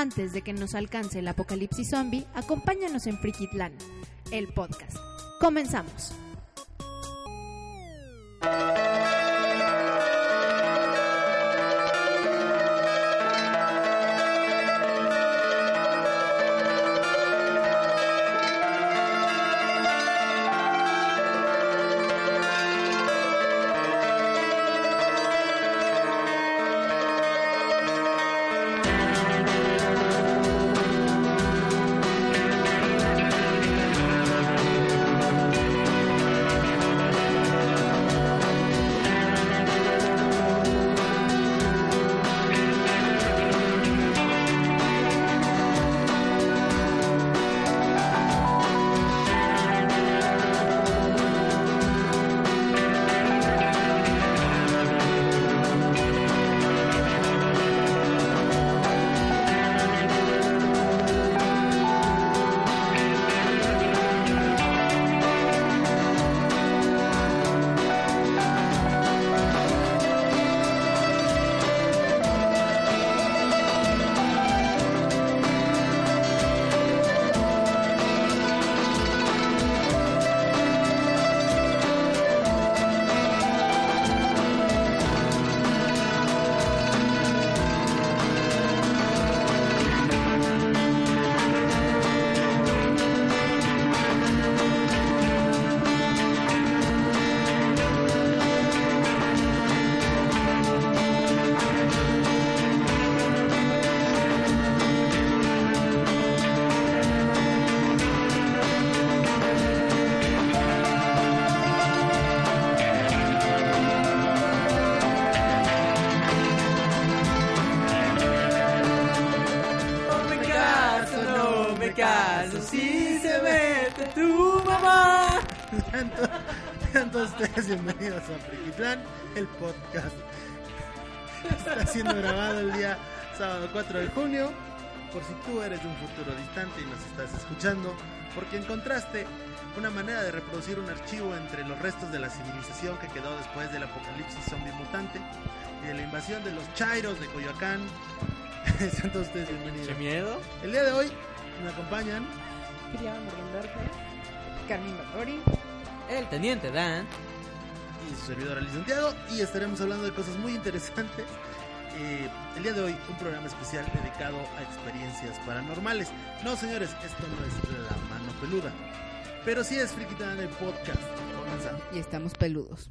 Antes de que nos alcance el apocalipsis zombie, acompáñanos en Frikitlan, el podcast. Comenzamos. Futuro distante y nos estás escuchando, porque encontraste una manera de reproducir un archivo entre los restos de la civilización que quedó después del apocalipsis zombie mutante y de la invasión de los Chairos de Coyoacán. Sean todos ustedes bienvenidos. ¿Qué miedo? El día de hoy me acompañan Criada Morgendorfer, Carmen Batori, El teniente Dan. y su servidor Ali Santiago y estaremos hablando de cosas muy interesantes. Eh, el día de hoy un programa especial dedicado a experiencias paranormales. No señores, esto no es la mano peluda, pero sí es Frikitán el podcast. Comenzamos. y estamos peludos.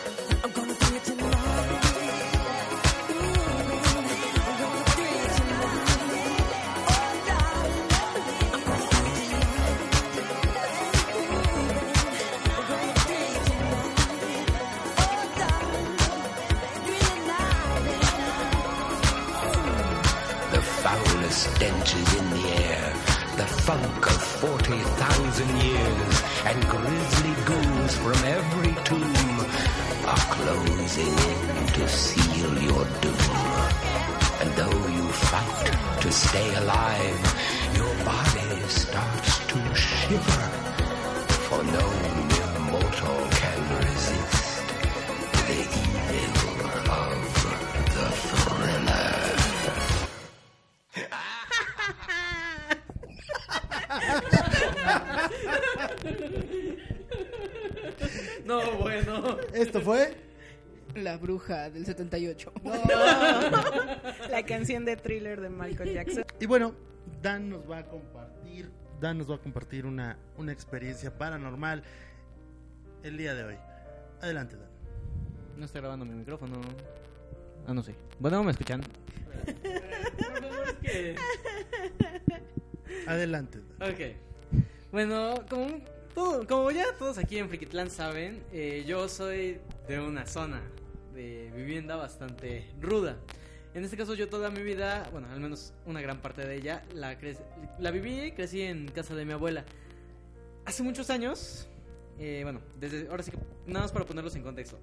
20,000 years, and grisly ghouls from every tomb are closing in to seal your doom. And though you fight to stay alive, your body starts to shiver, for no bruja del 78. La canción de thriller de Michael Jackson. Y bueno, Dan nos va a compartir. Dan nos va a compartir una, una experiencia paranormal el día de hoy. Adelante, Dan. No está grabando mi micrófono. Ah, no sé. Bueno, ¿me escuchan? es que... Adelante, Dan. Ok. Bueno, como, todo- como ya todos aquí en Friquitlán saben, eh, yo soy de una zona de vivienda bastante ruda. En este caso yo toda mi vida, bueno, al menos una gran parte de ella, la, la viví crecí en casa de mi abuela. Hace muchos años, eh, bueno, desde ahora sí que nada más para ponerlos en contexto.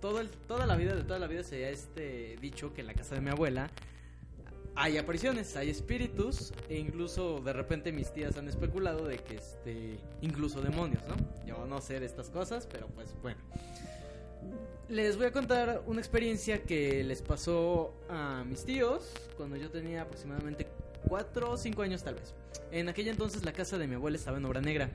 Todo el- toda la vida, de toda la vida se ha este, dicho que en la casa de mi abuela hay apariciones, hay espíritus e incluso de repente mis tías han especulado de que este incluso demonios, ¿no? Yo no sé de estas cosas, pero pues bueno. Les voy a contar una experiencia que les pasó a mis tíos cuando yo tenía aproximadamente 4 o 5 años tal vez. En aquella entonces la casa de mi abuela estaba en obra negra.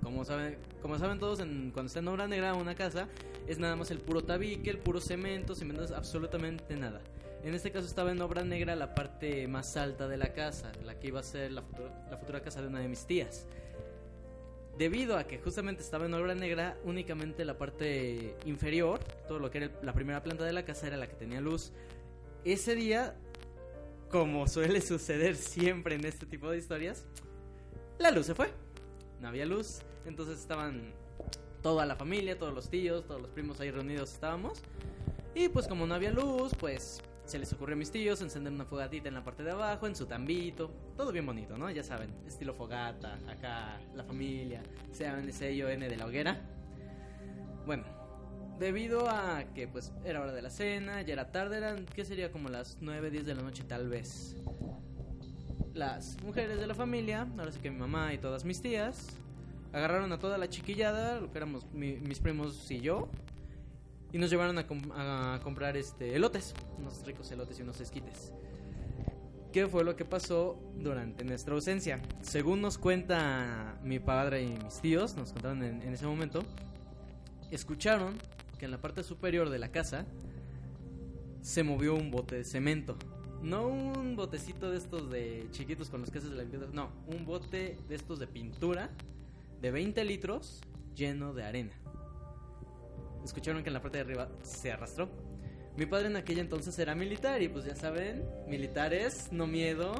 Como saben, como saben todos, cuando está en obra negra una casa es nada más el puro tabique, el puro cemento, sin menos absolutamente nada. En este caso estaba en obra negra la parte más alta de la casa, la que iba a ser la futura, la futura casa de una de mis tías. Debido a que justamente estaba en obra negra, únicamente la parte inferior, todo lo que era la primera planta de la casa era la que tenía luz. Ese día, como suele suceder siempre en este tipo de historias, la luz se fue. No había luz, entonces estaban toda la familia, todos los tíos, todos los primos ahí reunidos estábamos. Y pues como no había luz, pues se les ocurrió a mis tíos encender una fogatita en la parte de abajo, en su tambito. Todo bien bonito, ¿no? Ya saben, estilo fogata, acá la familia, sean ese yo N de la hoguera. Bueno, debido a que pues era hora de la cena, ya era tarde, eran, ¿qué sería? Como las 9, 10 de la noche tal vez. Las mujeres de la familia, ahora sí que mi mamá y todas mis tías, agarraron a toda la chiquillada, lo que éramos mi- mis primos y yo, y nos llevaron a, com- a comprar este elotes, unos ricos elotes y unos esquites. ¿Qué fue lo que pasó durante nuestra ausencia? Según nos cuenta mi padre y mis tíos, nos contaron en, en ese momento, escucharon que en la parte superior de la casa se movió un bote de cemento. No un botecito de estos de chiquitos con los que haces la limpieza, no, un bote de estos de pintura de 20 litros lleno de arena. Escucharon que en la parte de arriba se arrastró. Mi padre en aquella entonces era militar y pues ya saben, militares, no miedo.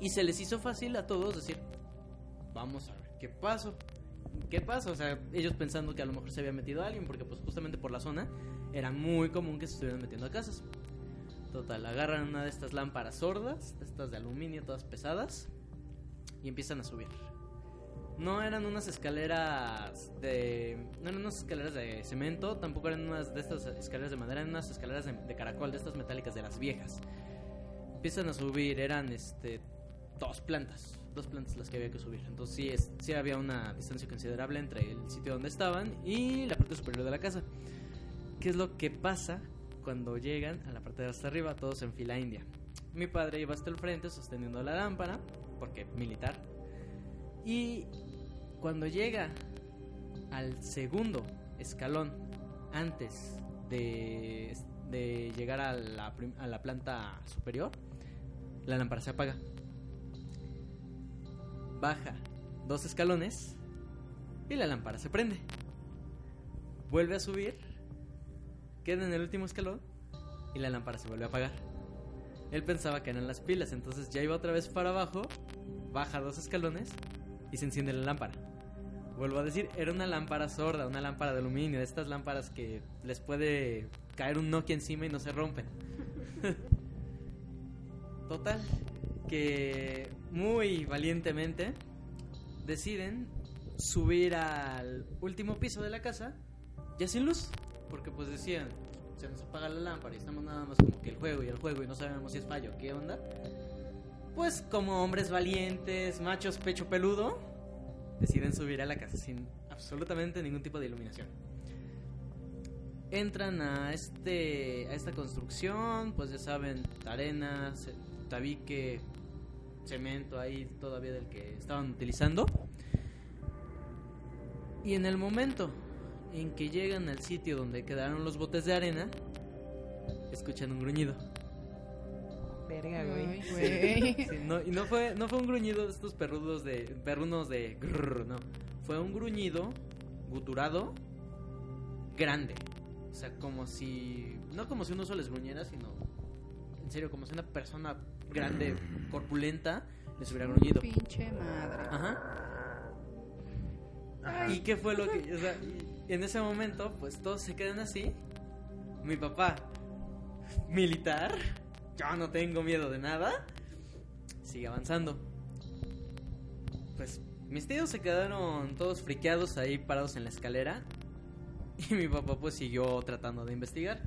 Y se les hizo fácil a todos decir, vamos a ver qué pasó. ¿Qué pasa? O sea, ellos pensando que a lo mejor se había metido alguien, porque pues justamente por la zona era muy común que se estuvieran metiendo a casas. Total, agarran una de estas lámparas sordas, estas de aluminio, todas pesadas, y empiezan a subir. No eran unas escaleras de. No eran unas escaleras de cemento, tampoco eran unas de estas escaleras de madera, eran unas escaleras de, caracol, de estas metálicas, de las viejas. Empiezan a subir, eran este. Dos plantas, dos plantas las que había que subir. Entonces sí, sí había una distancia considerable entre el sitio donde estaban y la parte superior de la casa. ¿Qué es lo que pasa cuando llegan a la parte de hasta arriba, todos en fila india? Mi padre iba hasta el frente sosteniendo la lámpara, porque militar. Y cuando llega al segundo escalón, antes de, llegar a la planta superior, la lámpara se apaga. Baja dos escalones y la lámpara se prende. Vuelve a subir, queda en el último escalón y la lámpara se vuelve a apagar. Él pensaba que eran las pilas, entonces ya iba otra vez para abajo, baja dos escalones y se enciende la lámpara. Vuelvo a decir, era una lámpara sorda, una lámpara de aluminio, de estas lámparas que les puede caer un Nokia encima y no se rompen. Total, que muy valientemente deciden subir al último piso de la casa ya sin luz, porque pues decían, se nos apaga la lámpara y estamos nada más como que el juego y el juego y no sabemos si es fallo qué onda. Pues como hombres valientes, machos pecho peludo, deciden subir a la casa sin absolutamente ningún tipo de iluminación. Entran a este a esta construcción, pues ya saben, arena, tabique, cemento ahí todavía del que estaban utilizando. Y en el momento en que llegan al sitio donde quedaron los botes de arena, escuchan un gruñido. Verga, güey. Sí, no, y no fue, no fue un gruñido de estos perrudos de. perrunos de. grrr, no. Fue un gruñido guturado grande. O sea, como si. No como si un oso les gruñera, sino. En serio, como si una persona grande, corpulenta, les hubiera gruñido. Pinche madre. Ajá. ¿Y qué fue lo que.? O sea, en ese momento, pues todos se quedan así. Mi papá, militar, yo no tengo miedo de nada, sigue avanzando. Pues mis tíos se quedaron todos friqueados ahí parados en la escalera. Y mi papá, pues siguió tratando de investigar.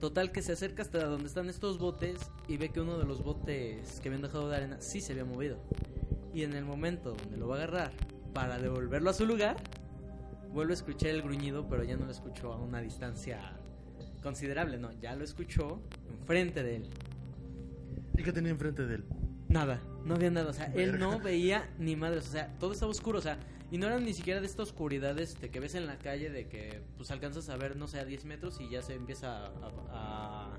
Total que se acerca hasta donde están estos botes y ve que uno de los botes que habían dejado de arena sí se había movido. Y en el momento donde lo va a agarrar para devolverlo a su lugar, vuelve a escuchar el gruñido, pero ya no lo escuchó a una distancia considerable, no, ya lo escuchó enfrente de él. ¿Y qué tenía enfrente de él? Nada, no había nada, o sea, él no veía ni madres, o sea, todo estaba oscuro, o sea, y no eran ni siquiera de esta oscuridad este, que ves en la calle de que pues alcanzas a ver, no sé, a 10 metros y ya se empieza a, a-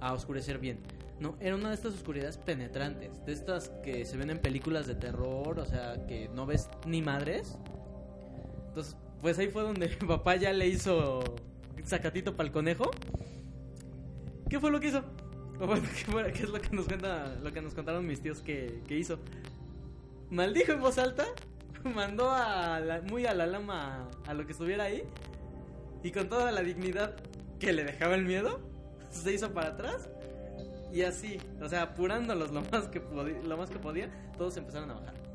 a oscurecer bien. No, era una de estas oscuridades penetrantes, de estas que se ven en películas de terror, o sea, que no ves ni madres. Entonces, pues ahí fue donde mi papá ya le hizo sacatito para el conejo. ¿Qué fue lo que hizo? O bueno, ¿qué, es lo que nos cuenta, lo que nos contaron mis tíos que, hizo? Maldijo en voz alta, mandó a muy a la lama a lo que estuviera ahí y con toda la dignidad que le dejaba el miedo, se hizo para atrás y así, o sea, apurándolos lo más que lo más que podía, todos empezaron a bajar.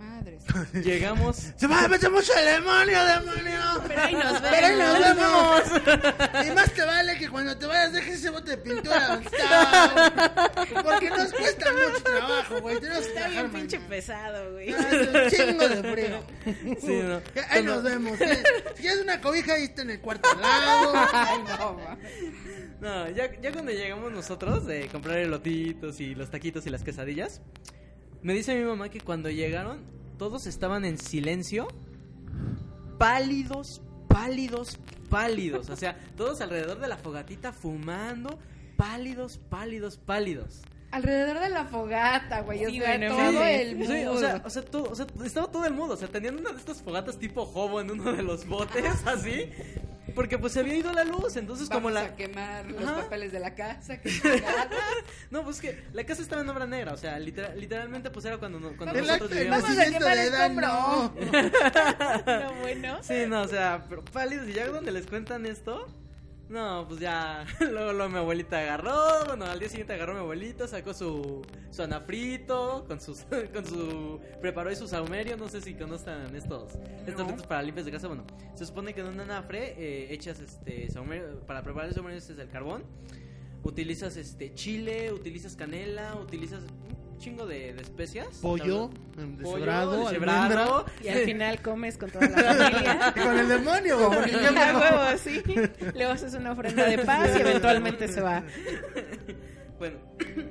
Madres. Llegamos ¡Se va a meter mucho el demonio, demonio! Pero ahí nos Pero ahí nos vemos. vemos. Y más te vale que cuando te vayas dejes ese bote de pintura. Porque nos cuesta mucho trabajo, güey. Tenemos que Está trabajar bien pinche mañana. pesado, güey. Ah, es un chingo de frío. Sí, no. Ahí nos vemos. ¿eh? Si quieres una cobija, ahí está en el cuarto lado. Ay, no. No, ya, ya cuando llegamos nosotros de comprar elotitos y los taquitos y las quesadillas, me dice mi mamá que cuando llegaron todos estaban en silencio, pálidos, pálidos, pálidos. O sea, todos alrededor de la fogatita fumando, pálidos, pálidos, pálidos. Alrededor de la fogata, güey. O Sí, sea, bueno, todo Sí, el sí, o sea, o sea, todo, o sea, estaba todo el mundo, o sea, tenían una de estas fogatas tipo hobo en uno de los botes, así, porque pues se había ido la luz, entonces Vamos como la... a quemar los Ajá. papeles de la casa. Que. No, pues que la casa estaba en obra negra, o sea, literal- literalmente pues era cuando, no- cuando El, nosotros vivíamos... Vamos a quemar el no. No, bueno. Sí, no, o sea, pero pálidos y ya donde les cuentan esto, no, pues ya, luego, luego mi abuelita agarró, bueno, al día siguiente agarró mi abuelita, sacó su, su anafrito, con sus, con su, preparó ahí su saumerio, no sé si conozcan estos, estos fritos para limpias de casa, bueno, se supone que en un anafre eh, echas este saumerio, para preparar el saumerio este es el carbón, utilizas este chile, utilizas canela, utilizas chingo de, de especias. Pollo, deshebrado, almendra. Y al final comes con toda la familia. Con el demonio, güey, porque ya me huevo, sí. Luego haces una ofrenda de paz y eventualmente se va. Bueno,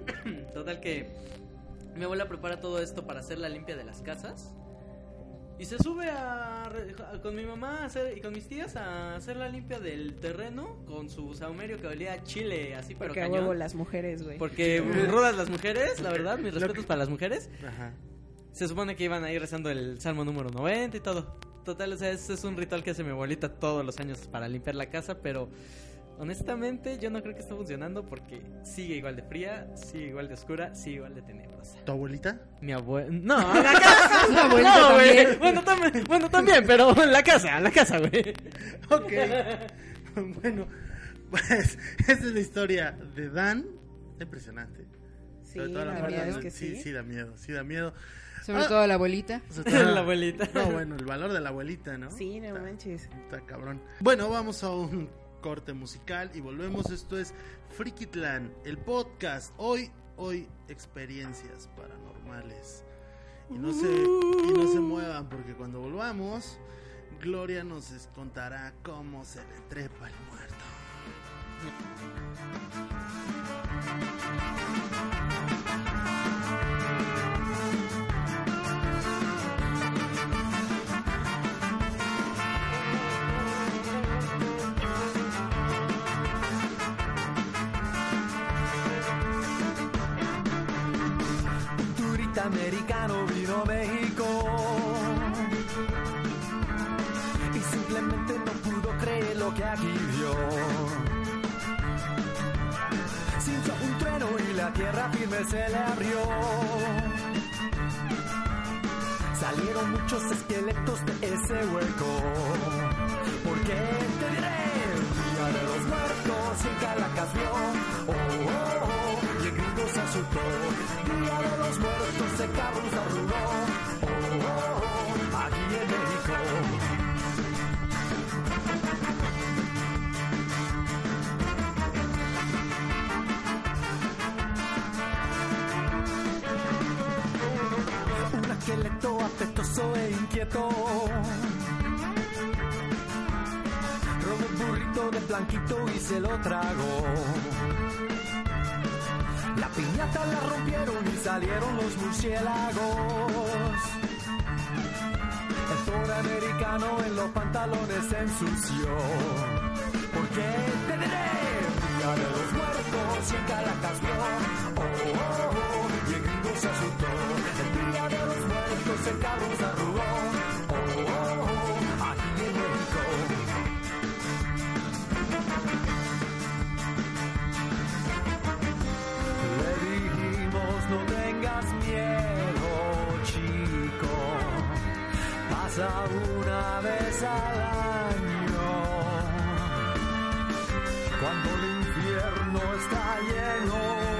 total que mi abuela prepara todo esto para hacer la limpia de las casas. Y se sube a, con mi mamá a hacer- y con mis tías a hacer la limpia del terreno con su saumerio que olía a chile, así pero Porque cañón. huevo las mujeres, güey. Porque rudas las mujeres, la verdad, mis respetos para las mujeres. Ajá. Se supone que iban a ir rezando el salmo número 90 y todo. Total, o sea, ese es un ritual que hace mi abuelita todos los años para limpiar la casa, pero honestamente yo no creo que esté funcionando porque sigue igual de fría, sigue igual de oscura, sigue igual de tenebrosa. ¿Tu abuelita? Mi abuela... No, la casa... La abuelita no, güey. también. Bueno, también, bueno, también, pero en la casa, en la casa, güey. Ok. bueno, pues esta es la historia de Dan. Impresionante. Sí, Sobre todo la parte verdad de- es que sí. Sí, da miedo, sí da miedo. Sobre Ah. todo la abuelita. Sobre todo- La abuelita. No, bueno, el valor de la abuelita, ¿no? Sí, no Está- manches. Está cabrón. Bueno, vamos a un corte musical y volvemos. Esto es Frikitlan, el podcast. Hoy, hoy, experiencias paranormales. Y no se, y no se muevan porque cuando volvamos, Gloria nos contará cómo se le trepa el muerto. Americano vino México y simplemente no pudo creer lo que aquí vio. Sintió un trueno y la tierra firme se le abrió. Salieron muchos esqueletos de ese hueco. Porque te diré, Día de los Muertos y en Caracas vio. Oh, oh, se asustó. Día de los Muertos en Cabo se arrugó. Oh, oh, oh, aquí en México. Un esqueleto apetoso e inquieto. Robó un burrito de blanquito y se lo tragó. La piñata la rompieron y salieron los murciélagos. El toro americano en los pantalones se ensució. Porque te diré, Día de los muertos y en Caracas vio. Oh, oh, oh, y el gringo se asustó. El día de los muertos el carro se arrugó. Oh, oh, oh, Una vez al año. Cuando el infierno está lleno,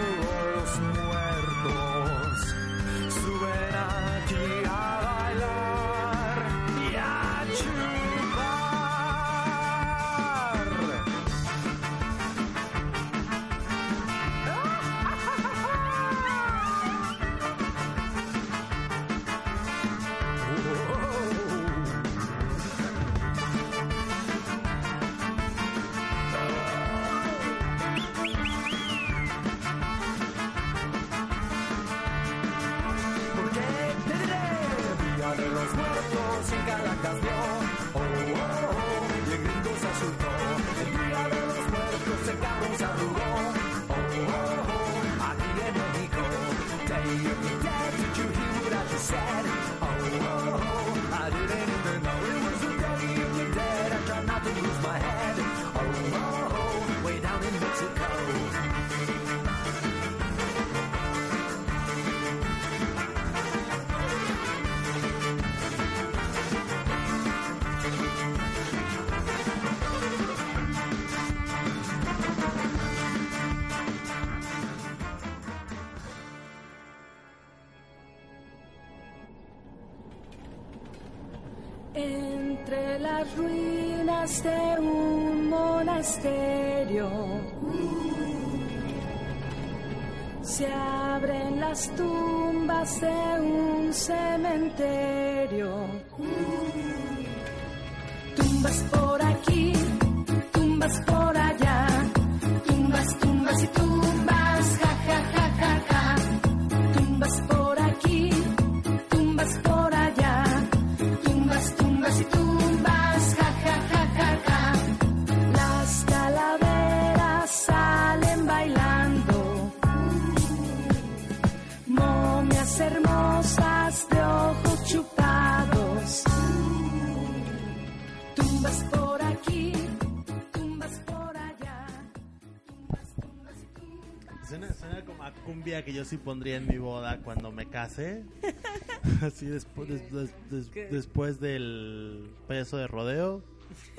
que yo sí pondría en mi boda cuando me case. Así después, des- des- des- después del payaso de rodeo.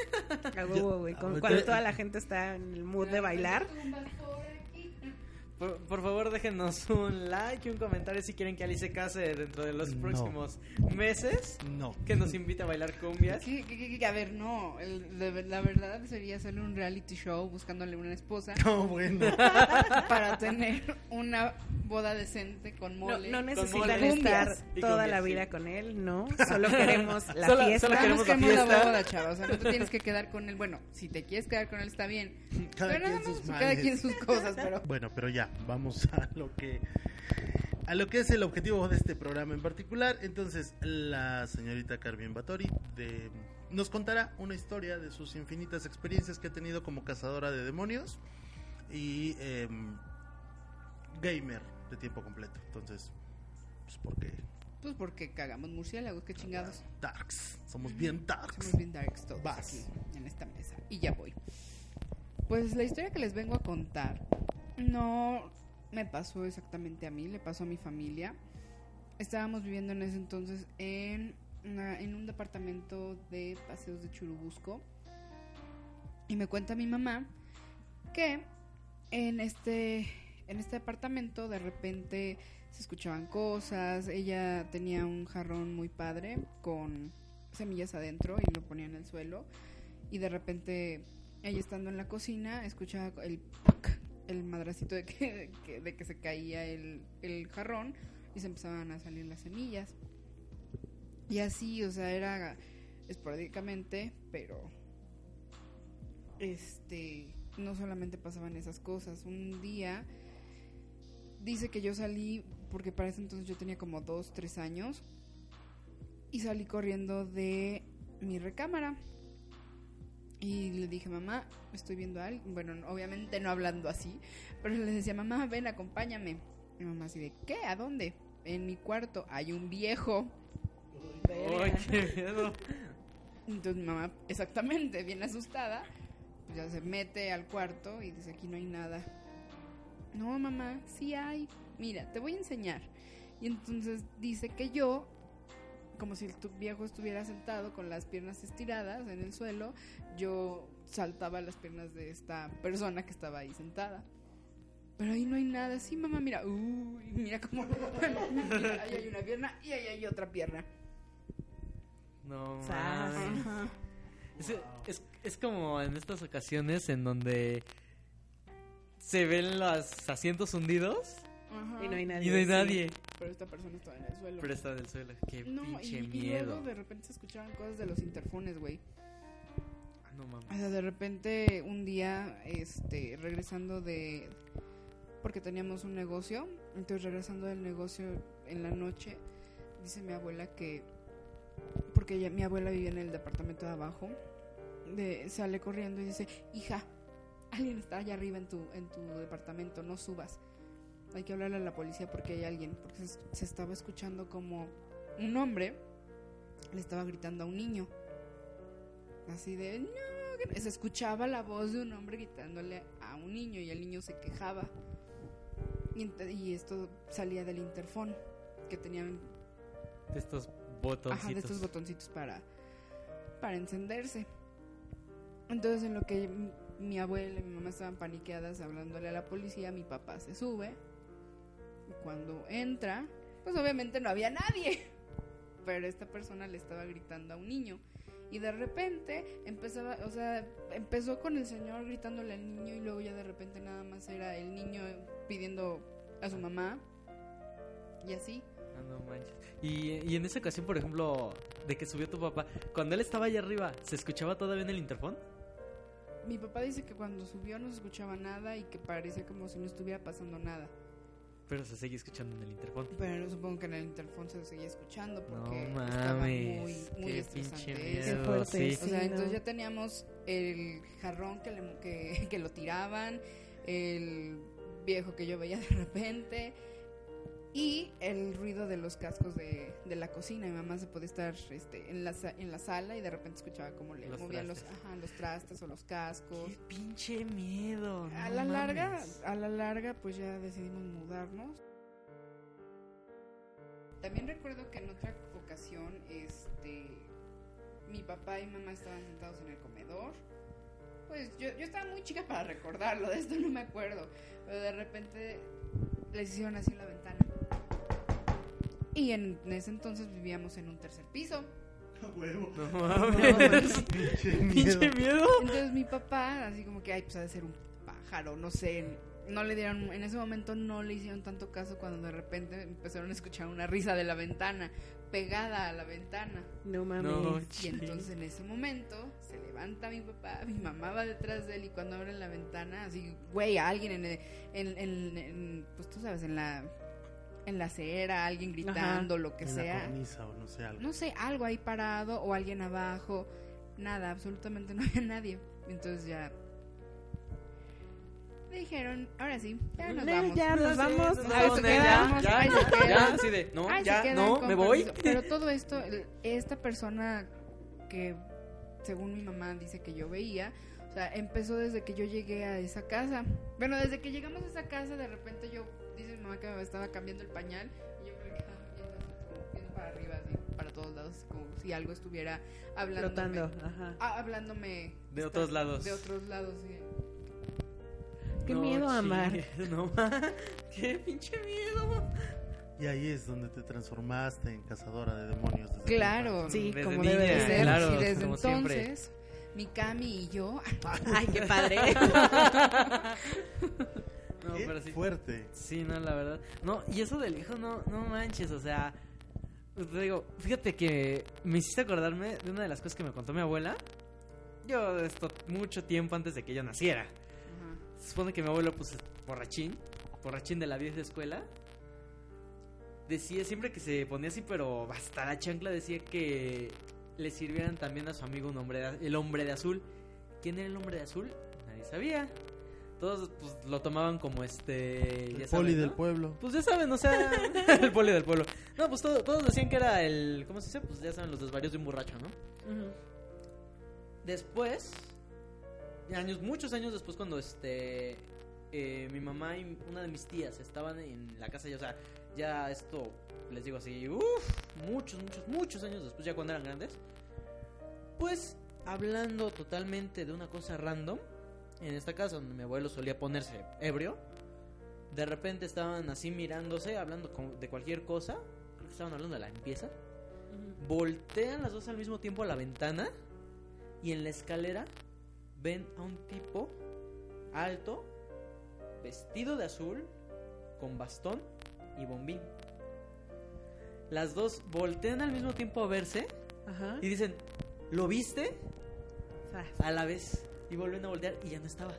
A huevo, güey, con- Ahorita- Cuando toda la gente está en el mood de bailar. Por, por favor, déjenos un like y un comentario si quieren que Ali se case dentro de los No. próximos meses. No. Que nos invite a bailar cumbias. ¿Qué, qué, qué, qué? A ver, no. el- la verdad sería hacerle un reality show buscándole una esposa No, bueno. para tener una boda decente con No, mole. no mole. necesitan estar Y toda cumbias, la sí. vida con él, no. Solo queremos la Solo- fiesta. solo queremos la queremos la fiesta. boda, chava. O sea, no te tienes que quedar con él. Bueno, si te quieres quedar con él está bien. Cada pero nada quien más sus cada quien sus cosas, pero... Bueno, pero ya, vamos a lo que a lo que es el objetivo de este programa en particular. Entonces, la señorita Carmen Batori de, nos contará una historia de sus infinitas experiencias que ha tenido como cazadora de demonios y em, gamer de tiempo completo. Entonces, pues porque Pues porque cagamos murciélagos, qué chingados. darks, somos bien darks. Somos bien darks todos Vas. aquí en esta mesa. Y ya voy. Pues la historia que les vengo a contar no me pasó exactamente a mí, le pasó a mi familia. Estábamos viviendo en ese entonces en, en un departamento de paseos de Churubusco. Y me cuenta mi mamá que en este, en este departamento de repente se escuchaban cosas. Ella tenía un jarrón muy padre con semillas adentro y lo ponía en el suelo. Y de repente, ella estando en la cocina, escuchaba el. El madracito de que, de que se caía el, el jarrón y se empezaban a salir las semillas. Y así, o sea, era esporádicamente, pero este no solamente pasaban esas cosas. Un día dice que yo salí, porque para ese entonces yo tenía como dos, tres años, y salí corriendo de mi recámara. Y le dije, mamá, estoy viendo a alguien. Bueno, no- obviamente no hablando así, pero le decía, mamá, ven, acompáñame. Mi mamá así de, ¿qué? ¿A dónde? En mi cuarto hay un viejo. Ay, qué miedo. Entonces mi mamá, exactamente, bien asustada, pues ya se mete al cuarto y dice, aquí no hay nada. No, mamá, sí hay. Mira, te voy a enseñar. Y entonces dice que yo, como si el tu- viejo estuviera sentado con las piernas estiradas en el suelo, yo saltaba las piernas de esta persona que estaba ahí sentada. Pero ahí no hay nada. Sí, mamá, mira. Uy, mira cómo... Mira, ahí hay una pierna y ahí hay otra pierna. No. Es, es, es como en estas ocasiones en donde se ven los asientos hundidos Ajá. Y no hay nadie. y no hay sí. nadie. Pero esta persona estaba en el suelo. Pero está del suelo. Qué no, pinche y miedo. luego de repente se escuchaban cosas de los interfones, güey. Ah, no mames. O sea, de repente un día, este, regresando de... Porque teníamos un negocio, entonces regresando del negocio en la noche, dice mi abuela que que ella- mi abuela vivía en el departamento de abajo, de, sale corriendo y dice, hija, alguien está allá arriba en tu, en tu departamento, no subas. Hay que hablarle a la policía porque hay alguien, porque se, se estaba escuchando como un hombre le estaba gritando a un niño. Así de, no, que no". se escuchaba la voz de un hombre gritándole a un niño y el niño se quejaba. Y, esto salía del interfón que tenían De estos botoncitos. Ajá, de estos botoncitos para, para encenderse. Entonces, en lo que mi abuela y mi mamá estaban paniqueadas hablándole a la policía, mi papá se sube. Y cuando entra, pues obviamente no había nadie. Pero esta persona le estaba gritando a un niño. Y de repente empezaba, o sea, empezó con el señor gritándole al niño y luego ya de repente nada más era el niño pidiendo a su mamá. Y así. Ah, no manches. Y, y en esa ocasión, por ejemplo, de que subió tu papá, cuando él estaba allá arriba, ¿se escuchaba todavía en el interfón? Mi papá dice que cuando subió no se escuchaba nada y que parecía como si no estuviera pasando nada. Pero se seguía escuchando en el interfón. Pero supongo que en el interfón se seguía escuchando No porque estaba mames. muy, muy qué pinche fuerte. sí. O sea, Sí, entonces no. ya teníamos el jarrón que, le- que, que lo tiraban, el viejo que yo veía de repente y el ruido de los cascos de, de la cocina. Mi mamá se podía estar este, en, la, en la sala y de repente escuchaba cómo le Los movían los, ajá, los trastes o los cascos. Qué pinche miedo. A la larga, a la larga, pues ya decidimos mudarnos. También recuerdo que en otra ocasión, este, mi papá y mamá estaban sentados en el comedor. Pues yo, yo estaba muy chica para recordarlo, de esto no me acuerdo. Pero de repente les hicieron así en la ventana. Y en ese entonces vivíamos en un tercer piso. Huevo. No mames. Pinche pinche miedo. Entonces mi papá, así como que, ay, pues ha de ser un pájaro, no sé. No le dieron, en ese momento no le hicieron tanto caso cuando de repente empezaron a escuchar una risa de la ventana, pegada a la ventana. No mames. No, Y entonces en ese momento se levanta mi papá, mi mamá va detrás de él y cuando abren la ventana, así, güey, alguien en, el- en, en- en- pues tú sabes, en la, en la acera, alguien gritando, lo que En la sea. cornisa o no sé, algo. No sé, algo ahí parado o alguien abajo. Nada, absolutamente no había nadie. Entonces ya dijeron, ahora sí, ya nos vamos. ya nos vamos. nos Ahí vamos, se ya, quedamos, ya, ahí se ya, quedan. así de, no, Ahí se ya, no, me voy. Pero todo esto, esta persona que según mi mamá dice que yo veía, o sea, empezó desde que yo llegué a esa casa. Bueno, desde que llegamos a esa casa, de repente yo, dice mi mamá que me estaba cambiando el pañal y yo me quedaba viendo, así como viendo para arriba, así, para todos lados, como si algo estuviera hablándome. Flotando. Ajá. Ah, hablándome De otros lados. de otros lados, sí. Qué No, miedo, Amar. No, qué pinche miedo. Y ahí es donde te transformaste en cazadora de demonios. desde Claro. Sí, Desde como niña, debe de ser. claro, y desde como siempre. entonces, mi Cami y yo, Ay, qué padre. No, Qué pero sí. fuerte. Sí, no, la verdad. No, y eso del hijo, no, no manches, o sea. Te digo, fíjate que me hiciste acordarme de una de las cosas que me contó mi abuela. Yo, esto, mucho tiempo antes de que yo naciera. Ajá. Se supone que mi abuelo, pues, es borrachín, borrachín de la vieja escuela. Decía siempre que se ponía así, pero hasta la chancla decía que le sirvieran también a su amigo un hombre, de- el hombre de azul. ¿Quién era el hombre de azul? Nadie sabía. Todos pues, lo tomaban como este. El ya poli saben, del ¿no? pueblo. Pues ya saben, o sea, el poli del pueblo. No, pues todo- todos decían que era el. ¿Cómo se dice? Pues ya saben, los desvarios de un borracho, ¿no? Después, años, muchos años después, cuando este eh, mi mamá y una de mis tías estaban en la casa, ya, o sea, ya esto, les digo así, uff, muchos, muchos, muchos años después, ya cuando eran grandes, pues hablando totalmente de una cosa random, en esta casa donde mi abuelo solía ponerse ebrio, de repente estaban así mirándose, hablando de cualquier cosa, creo que estaban hablando de la limpieza, voltean las dos al mismo tiempo a la ventana y en la escalera ven a un tipo alto, vestido de azul, con bastón y bombín. Las dos voltean al mismo tiempo a verse Ajá. y dicen, ¿lo viste? A la vez. Y vuelven a voltear y ya no estaba.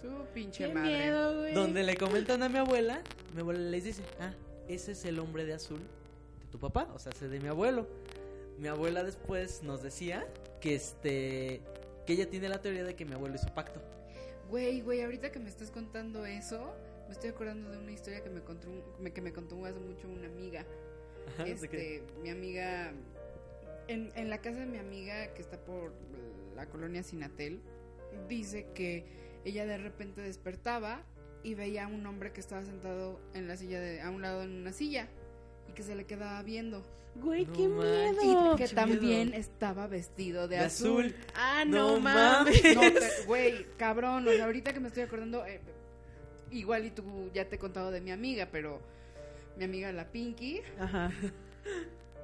Su pinche Qué madre. miedo, güey. Donde le comentan a mi abuela, mi abuela les dice, ah, ese es el hombre de azul de tu papá, o sea, ese de mi abuelo. mi abuela después nos decía que este que ella tiene la teoría de que mi abuelo hizo pacto. Güey, güey, ahorita que me estás contando eso, me estoy acordando de una historia que me contó, que me contó hace mucho una amiga. Este, mi amiga, en, en la casa de mi amiga que está por la colonia Sinatel, dice que ella de repente despertaba y veía a un hombre que estaba sentado en la silla de, a un lado en una silla y que se le quedaba viendo Güey, No qué manches. miedo. y que qué también miedo. estaba vestido de, De azul. azul. Ah, No no, mames. mames. No, pero, güey, cabrón, o sea, ahorita que me estoy acordando, eh, igual y tú ya te he contado de mi amiga, pero mi amiga la Pinky, Ajá.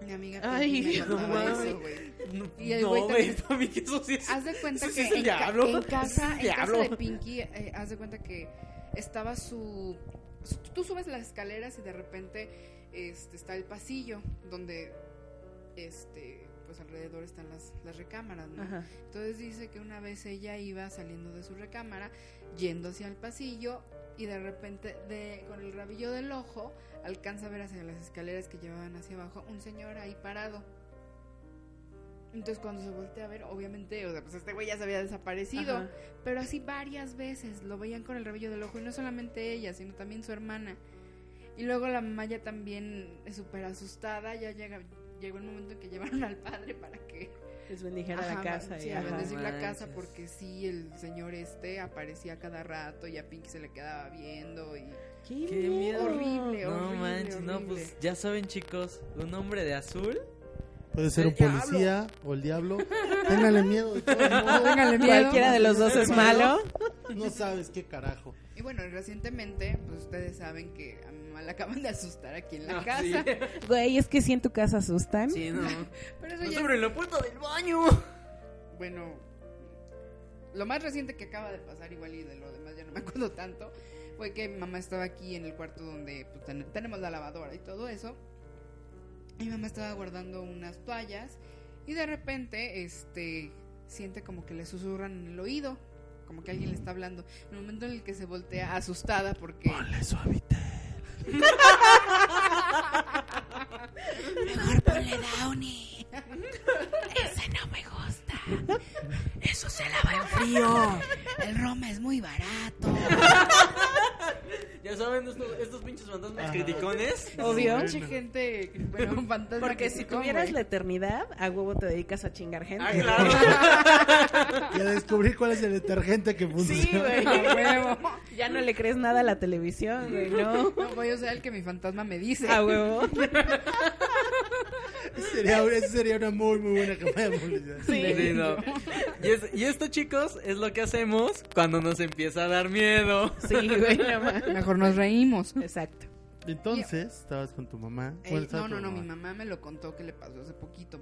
Mi amiga Ay, no mames. No, Y el no, güey también- para mí que eso sí es... Haz de cuenta sí que el en, ca- en casa, en casa de Pinky, eh, haz de cuenta que estaba su, su- Tú subes las escaleras y de repente este, está el pasillo donde, este, pues alrededor están las, las recámaras, ¿no? Ajá. Entonces dice que una vez ella iba saliendo de su recámara, yendo hacia el pasillo y de repente de, con el rabillo del ojo alcanza a ver hacia las escaleras que llevaban hacia abajo un señor ahí parado. Entonces cuando se voltea a ver, obviamente, o sea, pues este güey ya se había desaparecido, Ajá. pero así varias veces lo veían con el rabillo del ojo y no solamente ella, sino también su hermana. Y luego la mamá ya también es súper asustada, ya llega, llegó el momento en que llevaron al padre para que Les bendijera Ajá, la casa. sí, a ajá. bendecir la casa porque sí, el señor este aparecía cada rato y a Pinky se le quedaba viendo y... Qué, Qué miedo. Horrible, No horrible, manches, no, horrible. pues ya saben chicos, un hombre de azul. Puede ser El un policía o el diablo. Téngale miedo. De. Téngale miedo. Cualquiera de los dos es malo. No sabes qué carajo. Y bueno, recientemente, pues ustedes saben que a mi mamá la acaban de asustar aquí en la Ah, casa. sí. Güey, es que si en tu casa asustan. Sí, no. Pero eso No ya sobre la puerta del baño. bueno, lo más reciente que acaba de pasar, igual y de lo demás ya no me acuerdo tanto, fue que mi mamá estaba aquí en el cuarto donde pues, ten- tenemos la lavadora y todo eso. Y mi mamá estaba guardando unas toallas y de repente, este, siente como que le susurran en el oído, como que alguien le está hablando. En el momento en el que se voltea asustada porque... Ponle suavite. Mejor ponle Downy. Ese no me gusta. Eso se lava en frío. El Roma es muy barato. Ya saben, estos, estos pinches fantasmas criticones. Obvio. Mucha gente, bueno, fantasma Porque que si tuvieras la eternidad, a huevo te dedicas a chingar gente. Ah, claro. Y a descubrir cuál es el detergente que funciona. Sí, güey. A huevo. Ya no le crees nada a la televisión, güey, ¿no? No, voy a usar el que mi fantasma me dice. A huevo. Sería, esa sería una muy, muy buena campaña de publicidad. Sí, sí, no. Y, es- y esto, chicos, es lo que hacemos cuando nos empieza a dar miedo. Sí, güey, no. Mejor nos reímos. Exacto. Entonces, estabas con tu mamá. Eh, no, no, no, mi mamá me lo contó que le pasó hace poquito.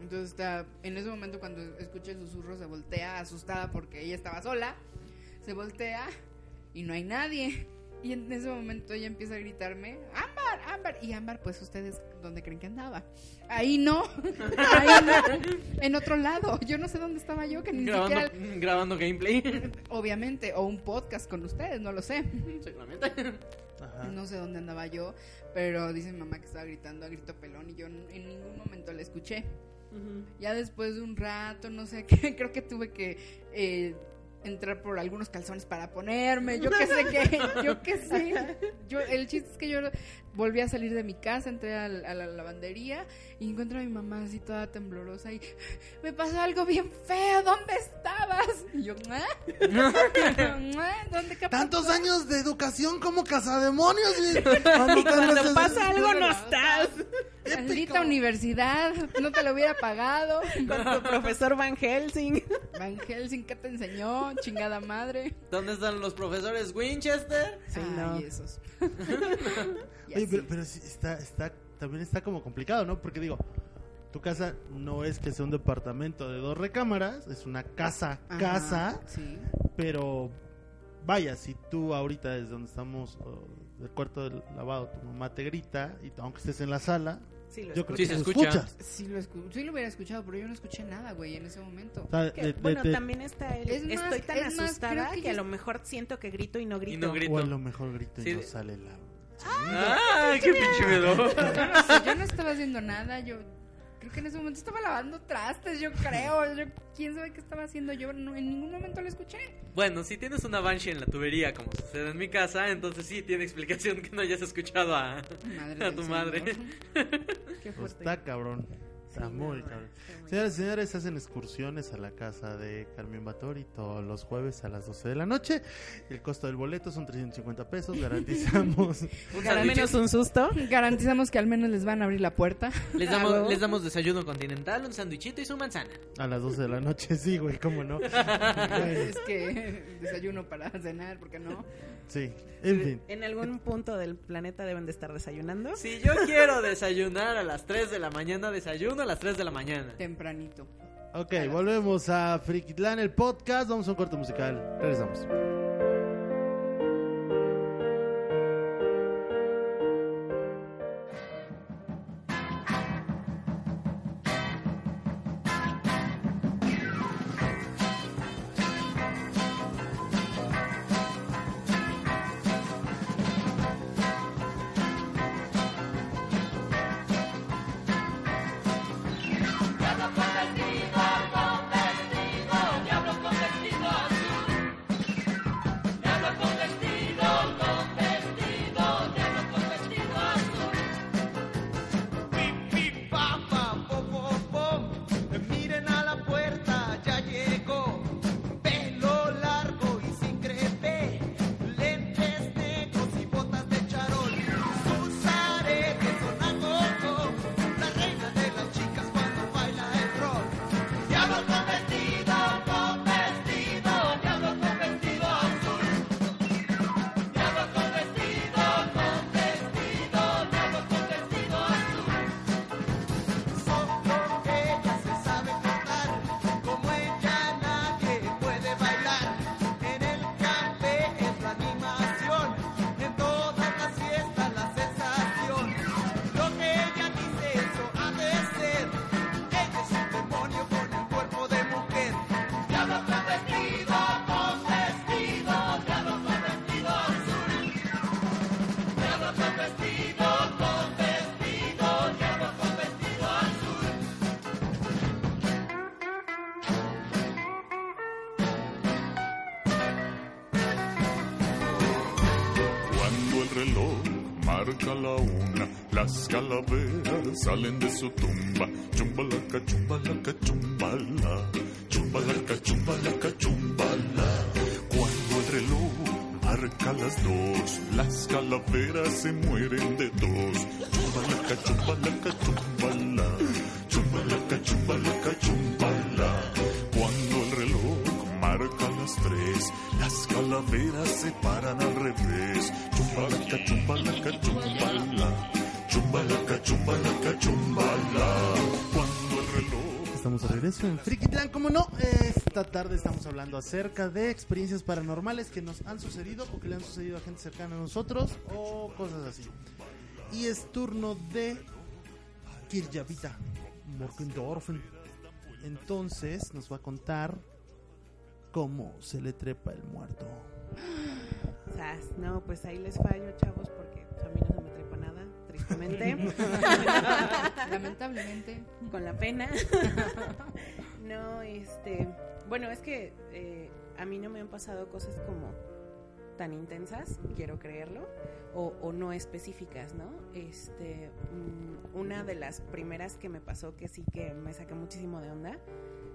Entonces está, en ese momento cuando escucha el susurro se voltea asustada porque ella estaba sola. Se voltea y no hay nadie. Y en ese momento ella empieza a gritarme, Ámbar, Ámbar. Y Ámbar, pues ustedes, ¿dónde creen que andaba? Ahí no, ahí no, en otro lado. Yo no sé dónde estaba yo, que ni Grabando, siquiera, grabando gameplay. obviamente, o un podcast con ustedes, no lo sé. Seguramente. Ajá. No sé dónde andaba yo, pero dice mi mamá que estaba gritando a grito pelón y yo en ningún momento la escuché. Ya después de un rato, no sé qué, creo que tuve que eh, entrar por algunos calzones para ponerme, yo qué sé qué, yo qué sé. Yo, el chiste es que yo volví a salir de mi casa, entré a, la lavandería y encuentro a mi mamá así toda temblorosa y me pasó algo bien feo, ¿dónde estabas? Y yo, ¿eh? ¿Dónde qué Tantos pasó?" años de educación como cazademonios. Y cuando, Y cuando pasa algo no estás. Maldita universidad, no te lo hubiera pagado. Con tu profesor Van Helsing. Van Helsing, ¿qué te enseñó? Chingada madre. ¿Dónde están los profesores Winchester? Sí, Ay, no. esos. Y Oye, así. pero, pero sí está, está, también está como complicado, ¿no? Porque digo, tu casa no es que sea un departamento de dos recámaras, es una casa, Ajá, casa, Sí. pero vaya, si tú ahorita desde donde estamos, oh, del cuarto del lavado, tu mamá te grita, y aunque estés en la sala, Sí, lo yo creo Sí, que se lo escucha. escuchas. Sí lo, escu- sí lo hubiera escuchado, pero yo no escuché nada, güey, en ese momento. O sea, Que, de- de- bueno, de- también está el. Es más, estoy tan es asustada que, que a lo mejor siento que grito y no grito. Y no grito. o a lo mejor grito y no sale la... ¡Ah! ¡Qué pinche miedo! Yo no sé, yo no estaba haciendo nada, yo Creo que en ese momento estaba lavando trastes, yo creo. Yo, ¿Quién sabe qué estaba haciendo? Yo no- en ningún momento lo escuché. Bueno, si tienes una banshee en la tubería, como sucede en mi casa, entonces sí tiene explicación que no hayas escuchado a, Madre a tu Señor. madre. Qué Pues fuerte. está cabrón. Está Sí, muy cabrón. Señoras y señores, hacen excursiones a la casa de Carmen Batori todos los jueves a las 12 de la noche. El costo del boleto son 350 pesos. Garantizamos. Un Al menos un susto. Garantizamos que al menos les van a abrir la puerta. Les damos, les damos desayuno continental, un sándwichito y su manzana. A las 12 de la noche, sí, güey, cómo no. Es que desayuno para cenar, ¿por qué no? Sí, en fin. En algún punto del planeta deben de estar desayunando. Si yo quiero desayunar a las 3 de la mañana, desayuno a las 3 de la mañana. Tempranito. Ok, volvemos a Frikitlán, el podcast. Vamos a un corte musical. Regresamos. Las calaveras salen de su tumba. Estamos en como no. Esta tarde estamos hablando acerca de experiencias paranormales que nos han sucedido o que le han sucedido a gente cercana a nosotros o cosas así. Y es turno de Kirjavita Morgendorfen. Entonces nos va a contar cómo se le trepa el muerto. No, pues ahí les fallo, chavos, porque a mí no Lamentablemente. con la pena. no, este, bueno, es que eh, a mí no me han pasado cosas como tan intensas, quiero creerlo, o, o no específicas, ¿no? Este, mm, una de las primeras que me pasó que sí que me saqué muchísimo de onda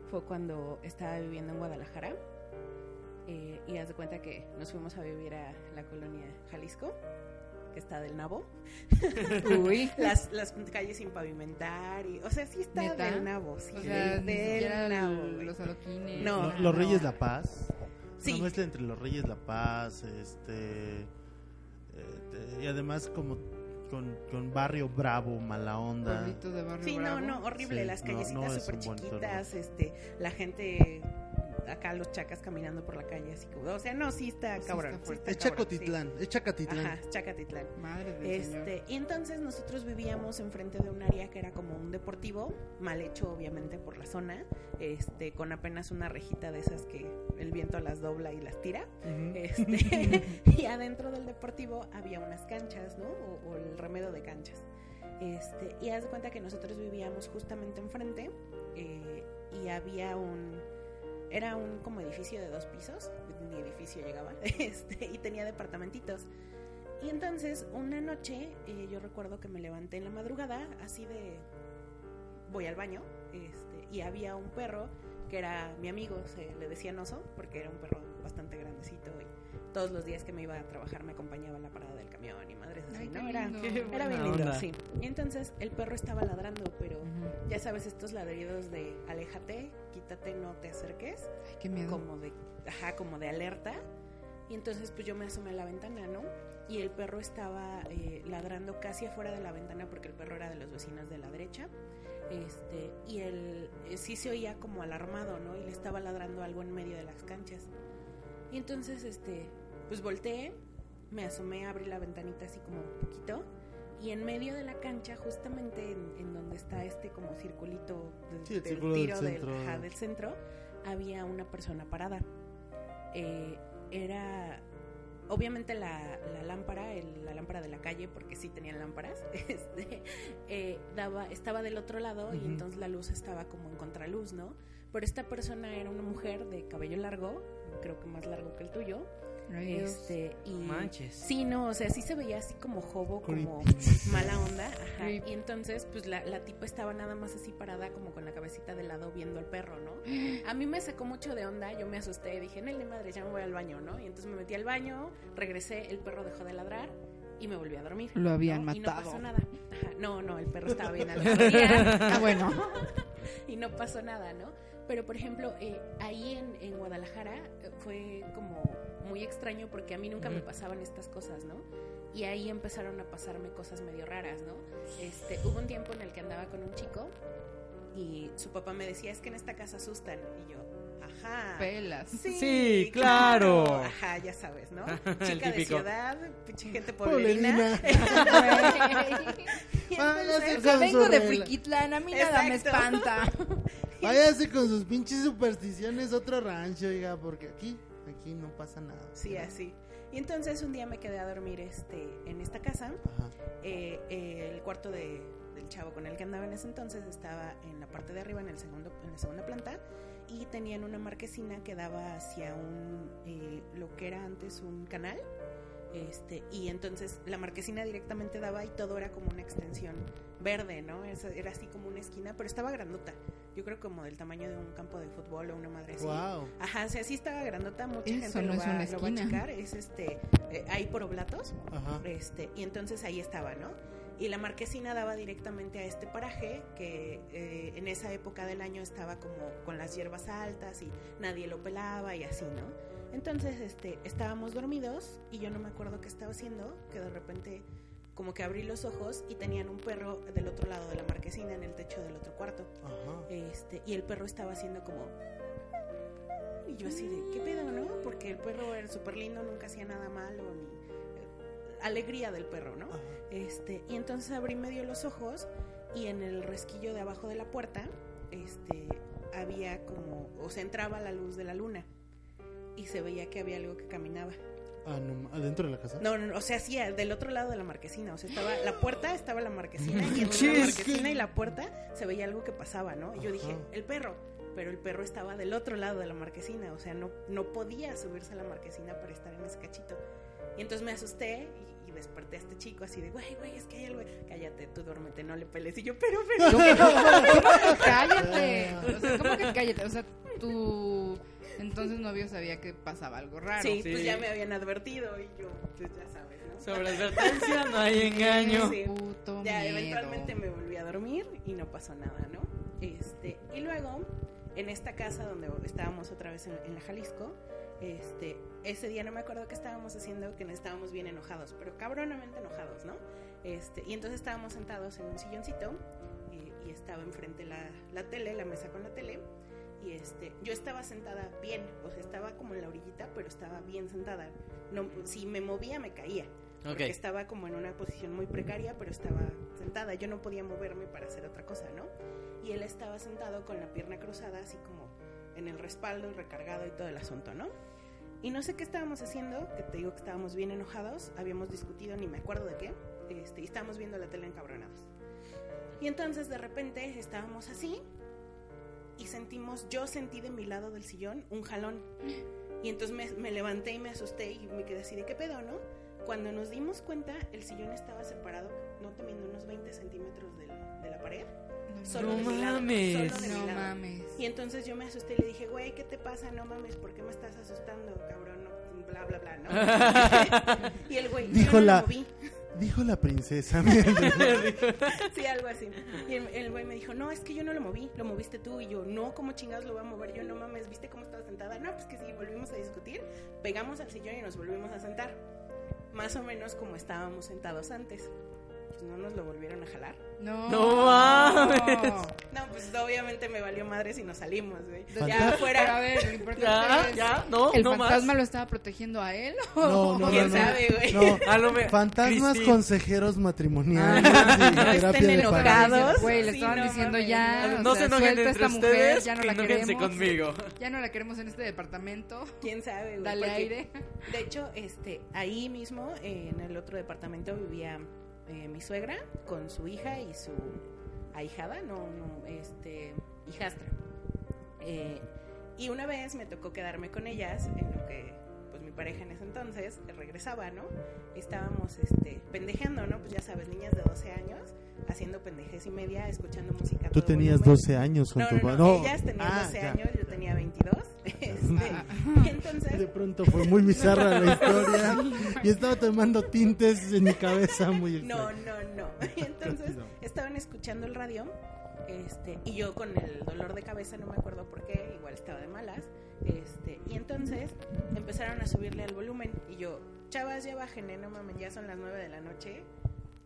fue cuando estaba viviendo en Guadalajara. eh, y haz de cuenta que nos fuimos a vivir a la colonia Jalisco, que está del Nabo Uy. las, las calles sin pavimentar y o sea sí está ¿Neta? del nabo sí O sea, del nabo los. No. No. Reyes La Paz. Sí. Una mezcla entre los Reyes La Paz, este. eh, y además, como con, con barrio bravo, mala onda. Pueblito de barrio sí no Bravo. no horrible Sí, las no, callecitas no es súper chiquitas este la gente acá los chacas caminando por la calle así como o sea no sí está Sí está cabrón sí. Es está cabrón, Chacotitlán, es. Chacatitlán. ajá Chacatitlán Madre del Este, señor. y entonces nosotros vivíamos enfrente de un área que era como un deportivo, mal hecho obviamente por la zona, este, con apenas una rejita de esas que el viento las dobla y las tira. Este, y adentro del deportivo había unas canchas, ¿no? O, o el remedio de canchas. Este, y haz de cuenta que nosotros vivíamos justamente enfrente eh, y había un... Era un como edificio de dos pisos, ni edificio llegaba, este, y tenía departamentitos. Y entonces una noche eh, yo recuerdo que me levanté en la madrugada, así de voy al baño, este, y había un perro que era mi amigo, se le decían oso, porque era un perro bastante grandecito y todos los días que me iba a trabajar me acompañaba en la parada del camión y madres así, Ay, qué ¿no? Era, era bien lindo, onda. sí. Y entonces el perro estaba ladrando, pero ya sabes, estos ladridos de aléjate, quítate, no te acerques, Ay, qué miedo. como de, ajá, como de alerta. Y entonces pues yo me asomé a la ventana, ¿no? Y el perro estaba eh, ladrando casi afuera de la ventana porque el perro era de los vecinos de la derecha. Este, y él eh, sí se oía como alarmado, ¿no? Y le estaba ladrando algo en medio de las canchas. Y entonces, este, pues volteé, me asomé, abrí la ventanita así como un poquito. Y en medio de la cancha, justamente en, en donde está este como circulito del, Sí, el del círculo del tiro del, centro. ajá, del centro, había una persona parada. Eh, era obviamente la, la lámpara, el- la lámpara de la calle, porque sí tenían lámparas, este, eh, daba, estaba del otro lado y Ujú. entonces la luz estaba como en contraluz, ¿no? Pero esta persona era una mujer de cabello largo, creo que más largo que el tuyo. Este, y Manches. sí, no, o sea, sí se veía así como jobo, como mala onda, ajá. Y entonces, pues la, la tipa estaba nada más así parada, como con la cabecita de lado viendo al perro, ¿no? A mí me sacó mucho de onda, yo me asusté, dije, Nelly madre, ya me voy al baño, ¿no? Y entonces me metí al baño, regresé, el perro dejó de ladrar y me volví a dormir. Lo habían ¿no? Y no matado. pasó nada. Ajá, no, no, el perro estaba bien al Ah, bueno. y no pasó nada, ¿no? Pero, por ejemplo, eh, ahí en, en Guadalajara eh, fue como muy extraño porque a mí nunca me pasaban estas cosas, ¿no? Y ahí empezaron a pasarme cosas medio raras, ¿no? Este, hubo un tiempo en el que andaba con un chico y su papá me decía, es que en esta casa asustan. Y yo, ajá. Pelas. Sí, Sí, claro. Ajá, ya sabes, ¿no? Chica de ciudad, pinche gente. Poblerina. Entonces- con vengo de Friquitlán, a mí nada me Exacto. espanta. Váyase con sus pinches supersticiones a otro rancho, oiga, porque aquí, aquí no pasa nada. Sí, ¿verdad? así. Y entonces un día me quedé a dormir este, en esta casa. Ajá. Eh, eh, el cuarto de- del chavo con el que andaba en ese entonces estaba en la parte de arriba, en, el segundo, en la segunda planta. Y tenían una marquesina que daba hacia un, eh, lo que era antes un canal. Este, y entonces la marquesina directamente daba y todo era como una extensión verde, ¿no? Esa- Era así como una esquina, pero estaba grandota. Yo creo como del tamaño de un campo de fútbol o una madre así. Wow. Ajá, o sea, sí estaba grandota, mucha Eso gente no lo, es va, una lo va a checar. Es este, eh, ahí por oblatos. Ajá. Este, y entonces ahí estaba, ¿no? Y la marquesina daba directamente a este paraje que eh, en esa época del año estaba como con las hierbas altas y nadie lo pelaba y así, ¿no? Entonces, este, estábamos dormidos y yo no me acuerdo qué estaba haciendo, que de repente como que abrí los ojos y tenían un perro del otro lado de la marquesina en el techo del otro cuarto. Ajá. Este, y el perro estaba haciendo como. Y yo así de, ¿qué pedo, no? Porque el perro era súper lindo, nunca hacía nada malo, ni. eh, alegría del perro, ¿no? Ajá. Este, y entonces abrí medio los ojos y en el resquillo de abajo de la puerta, este, había como. O se entraba la luz de la luna. Y se veía que había algo que caminaba. Ah, no, adentro de la casa. No, no, no, o sea, sí, del otro lado de la marquesina. O sea, estaba la puerta, estaba la marquesina, y entre la es marquesina que- y la puerta se veía algo que pasaba, ¿no? Y yo dije, el perro. Pero el perro estaba del otro lado de la marquesina. O sea, no, no podía subirse a la marquesina para estar en ese cachito. Y entonces me asusté y, y desperté a este chico así de, güey, güey, es que hay algo. Cállate, tú duérmete, no le peles. Y yo, pero, pero. ¿Cómo que cállate? O sea, ¿cómo que cállate? O sea, tu entonces novio sabía que pasaba algo raro. Sí, Sí. pues ya me habían advertido y yo, pues ya sabes, ¿no? Sobre advertencia no hay engaño. Sí. Puto Ya miedo. eventualmente me volví a dormir y no pasó nada, ¿no? Este, y luego, en esta casa donde estábamos otra vez en, en la Jalisco, este, ese día no me acuerdo qué estábamos haciendo, que estábamos bien enojados, pero cabronamente enojados, ¿no? Este, y entonces estábamos sentados en un silloncito y, y estaba enfrente la, la tele, la mesa con la tele. Y este, yo estaba sentada bien, o sea, estaba como en la orillita, pero estaba bien sentada. No, si me movía me caía porque estaba como en una posición muy precaria, pero estaba sentada. Yo no podía moverme para hacer otra cosa, ¿no? Y él estaba sentado con la pierna cruzada, así como en el respaldo recargado y todo el asunto, ¿no? Y no sé qué estábamos haciendo, que te digo que estábamos bien enojados, habíamos discutido, ni me acuerdo de qué, este, y estábamos viendo la tele encabronados. Y entonces de repente estábamos así y sentimos, yo sentí de mi lado del sillón un jalón. Y entonces me, me levanté y me asusté y me quedé así de qué pedo, ¿no? Cuando nos dimos cuenta, el sillón estaba separado, no te miento, unos 20 centímetros del- de la pared. Solo No de mi lado, mames. solo de mi No lado. mames. Y entonces yo me asusté y le dije, güey, ¿qué te pasa? No mames, ¿por qué me estás asustando, cabrón? No, bla, bla, bla, ¿no? y el güey, Dijo yo no la- lo moví. Dijo la princesa. Sí, algo así. Y el, el güey me dijo, no, es que yo no lo moví, lo moviste tú. Y yo, no, ¿cómo chingados lo voy a mover? Yo, no mames, ¿viste cómo estaba sentada? No, pues que sí, volvimos a discutir, pegamos al sillón y nos volvimos a sentar. Más o menos como estábamos sentados antes. Pues no nos lo volvieron a jalar. No. No mames. No, pues obviamente me valió madres y nos salimos, güey. Ya Pero a afuera. ver, lo importante Ya, es... ya, no, ¿El no fantasma más. lo estaba protegiendo a él? No, no, no, ¿Quién no. sabe, güey? No, A lo me- Fantasmas Cristi. consejeros matrimoniales Ah, y no terapia estén de enojados. Güey, le Sí, estaban no diciendo ya. No o se enojen entre esta mujer, ustedes, ya no la queremos. conmigo. Ya no la queremos en este departamento. ¿Quién sabe, güey? Dale Porque- aire. De hecho, este, ahí mismo, eh, en el otro departamento, vivía eh, mi suegra con su hija y su ahijada, no, no, este, hijastra. Eh, y una vez me tocó quedarme con ellas en lo que, pareja en ese entonces regresaba, ¿no? Estábamos, este, pendejeando, ¿no? Pues ya sabes, niñas de 12 años haciendo pendejez y media, escuchando música. Tú tenías volumen. 12 años con No, tu no, no, ellas tenían Ah, 12 ya. años, yo tenía 22. Este, Ah, y entonces De pronto fue muy bizarra la historia y estaba tomando tintes en mi cabeza muy No, extraño. no, no. Y entonces estaban escuchando el radio este, y yo con el dolor de cabeza, no me acuerdo por qué, igual estaba de malas. Este, y entonces empezaron a subirle al volumen y yo, chavas, ya bajen, no mames, ya son las 9 de la noche,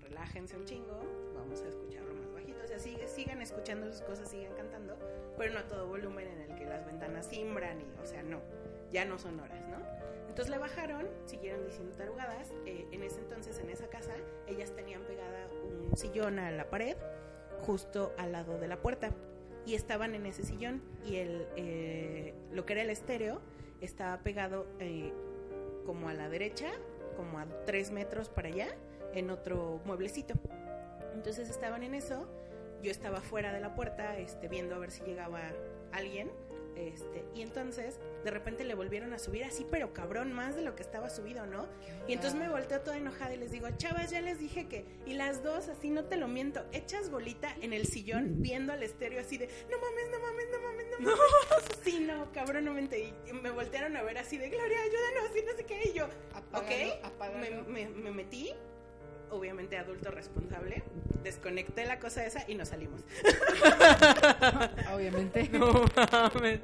relájense un chingo, vamos a escucharlo más bajito. O sea, sigue- sigan escuchando sus cosas, sigan cantando, pero no a todo volumen en el que las ventanas simbran y, o sea, no, ya no son horas, ¿no? Entonces le bajaron, siguieron diciendo tarugadas. eh, en ese entonces, en esa casa, ellas tenían pegada un sillón a la pared, justo al lado de la puerta. Y estaban en ese sillón. Y el, eh, lo que era el estéreo estaba pegado eh, como a la derecha, como a tres metros para allá, en otro mueblecito. Entonces estaban en eso. Yo estaba fuera de la puerta, este, viendo a ver si llegaba alguien. Este, y entonces, de repente le volvieron a subir así, pero cabrón, más de lo que estaba subido, ¿no? Y entonces me volteo toda enojada y les digo, chavas, ya les dije que. Y las dos, así no te lo miento, hechas bolita en el sillón, viendo al estéreo así de, no mames, no mames, no mames, no mames. Sí, no, cabrón, no mente. Y me voltearon a ver así de, Gloria, ayúdanos, y no sé qué. Y yo, Apágalo, ok, apágalo. me, me- me metí, obviamente adulto responsable, desconecté la cosa esa y nos salimos. Obviamente. No mames.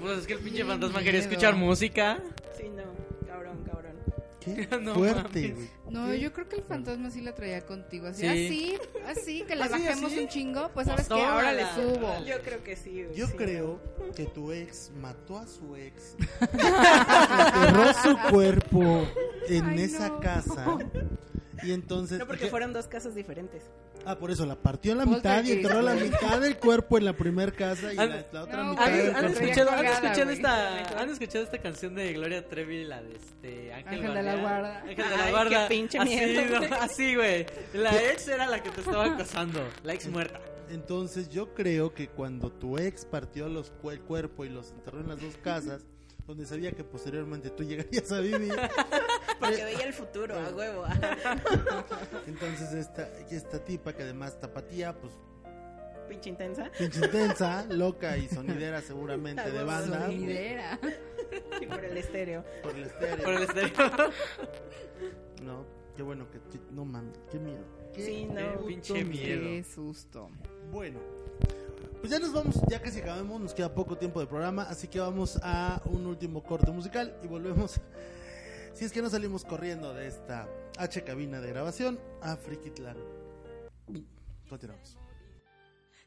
Pues es que el pinche Qué fantasma quería escuchar música. Sí, no, cabrón, cabrón. Qué No fuerte, mames. güey. No, yo creo que el fantasma sí la traía contigo. Así, Sí. así, así, que le ¿Así, bajemos así? un chingo. Pues sabes que ahora le subo. Yo creo que sí. güey, Yo sí. creo que tu ex mató a su ex, enterró su cuerpo en Ay, esa no. casa y entonces... No, porque fueron dos casas diferentes. Ah, por eso la partió a la mitad y enterró la mitad del cuerpo en la primera casa y la, la otra No, mitad ¿Han, han escuchado, han escuchado esta, ¿Han escuchado esta canción de Gloria Trevi, la de este Ángel, Ángel de la? Guarda. Ángel de la Ay, Guarda. qué pinche así, miedo. Así, güey. La ex era la que te estaba acosando. La ex muerta. Entonces yo creo que cuando tu ex partió los el cuerpo y los enterró en las dos casas, donde sabía que posteriormente tú llegarías a vivir, Porque veía el futuro, a huevo. entonces esta, esta tipa que además tapatía, pues Pinche intensa. pinche intensa, loca y sonidera seguramente de banda, Sonidera. Y por el estéreo. por el estéreo. Por el estéreo. No, qué bueno que, que- no mames, qué miedo. Qué Sí, no. Pinche miedo. Qué susto. Bueno, pues ya nos vamos, ya casi acabamos, nos queda poco tiempo de programa, así que vamos a un último corte musical y volvemos. Si es que no salimos corriendo de esta H cabina de grabación a Frikitlán. Continuamos.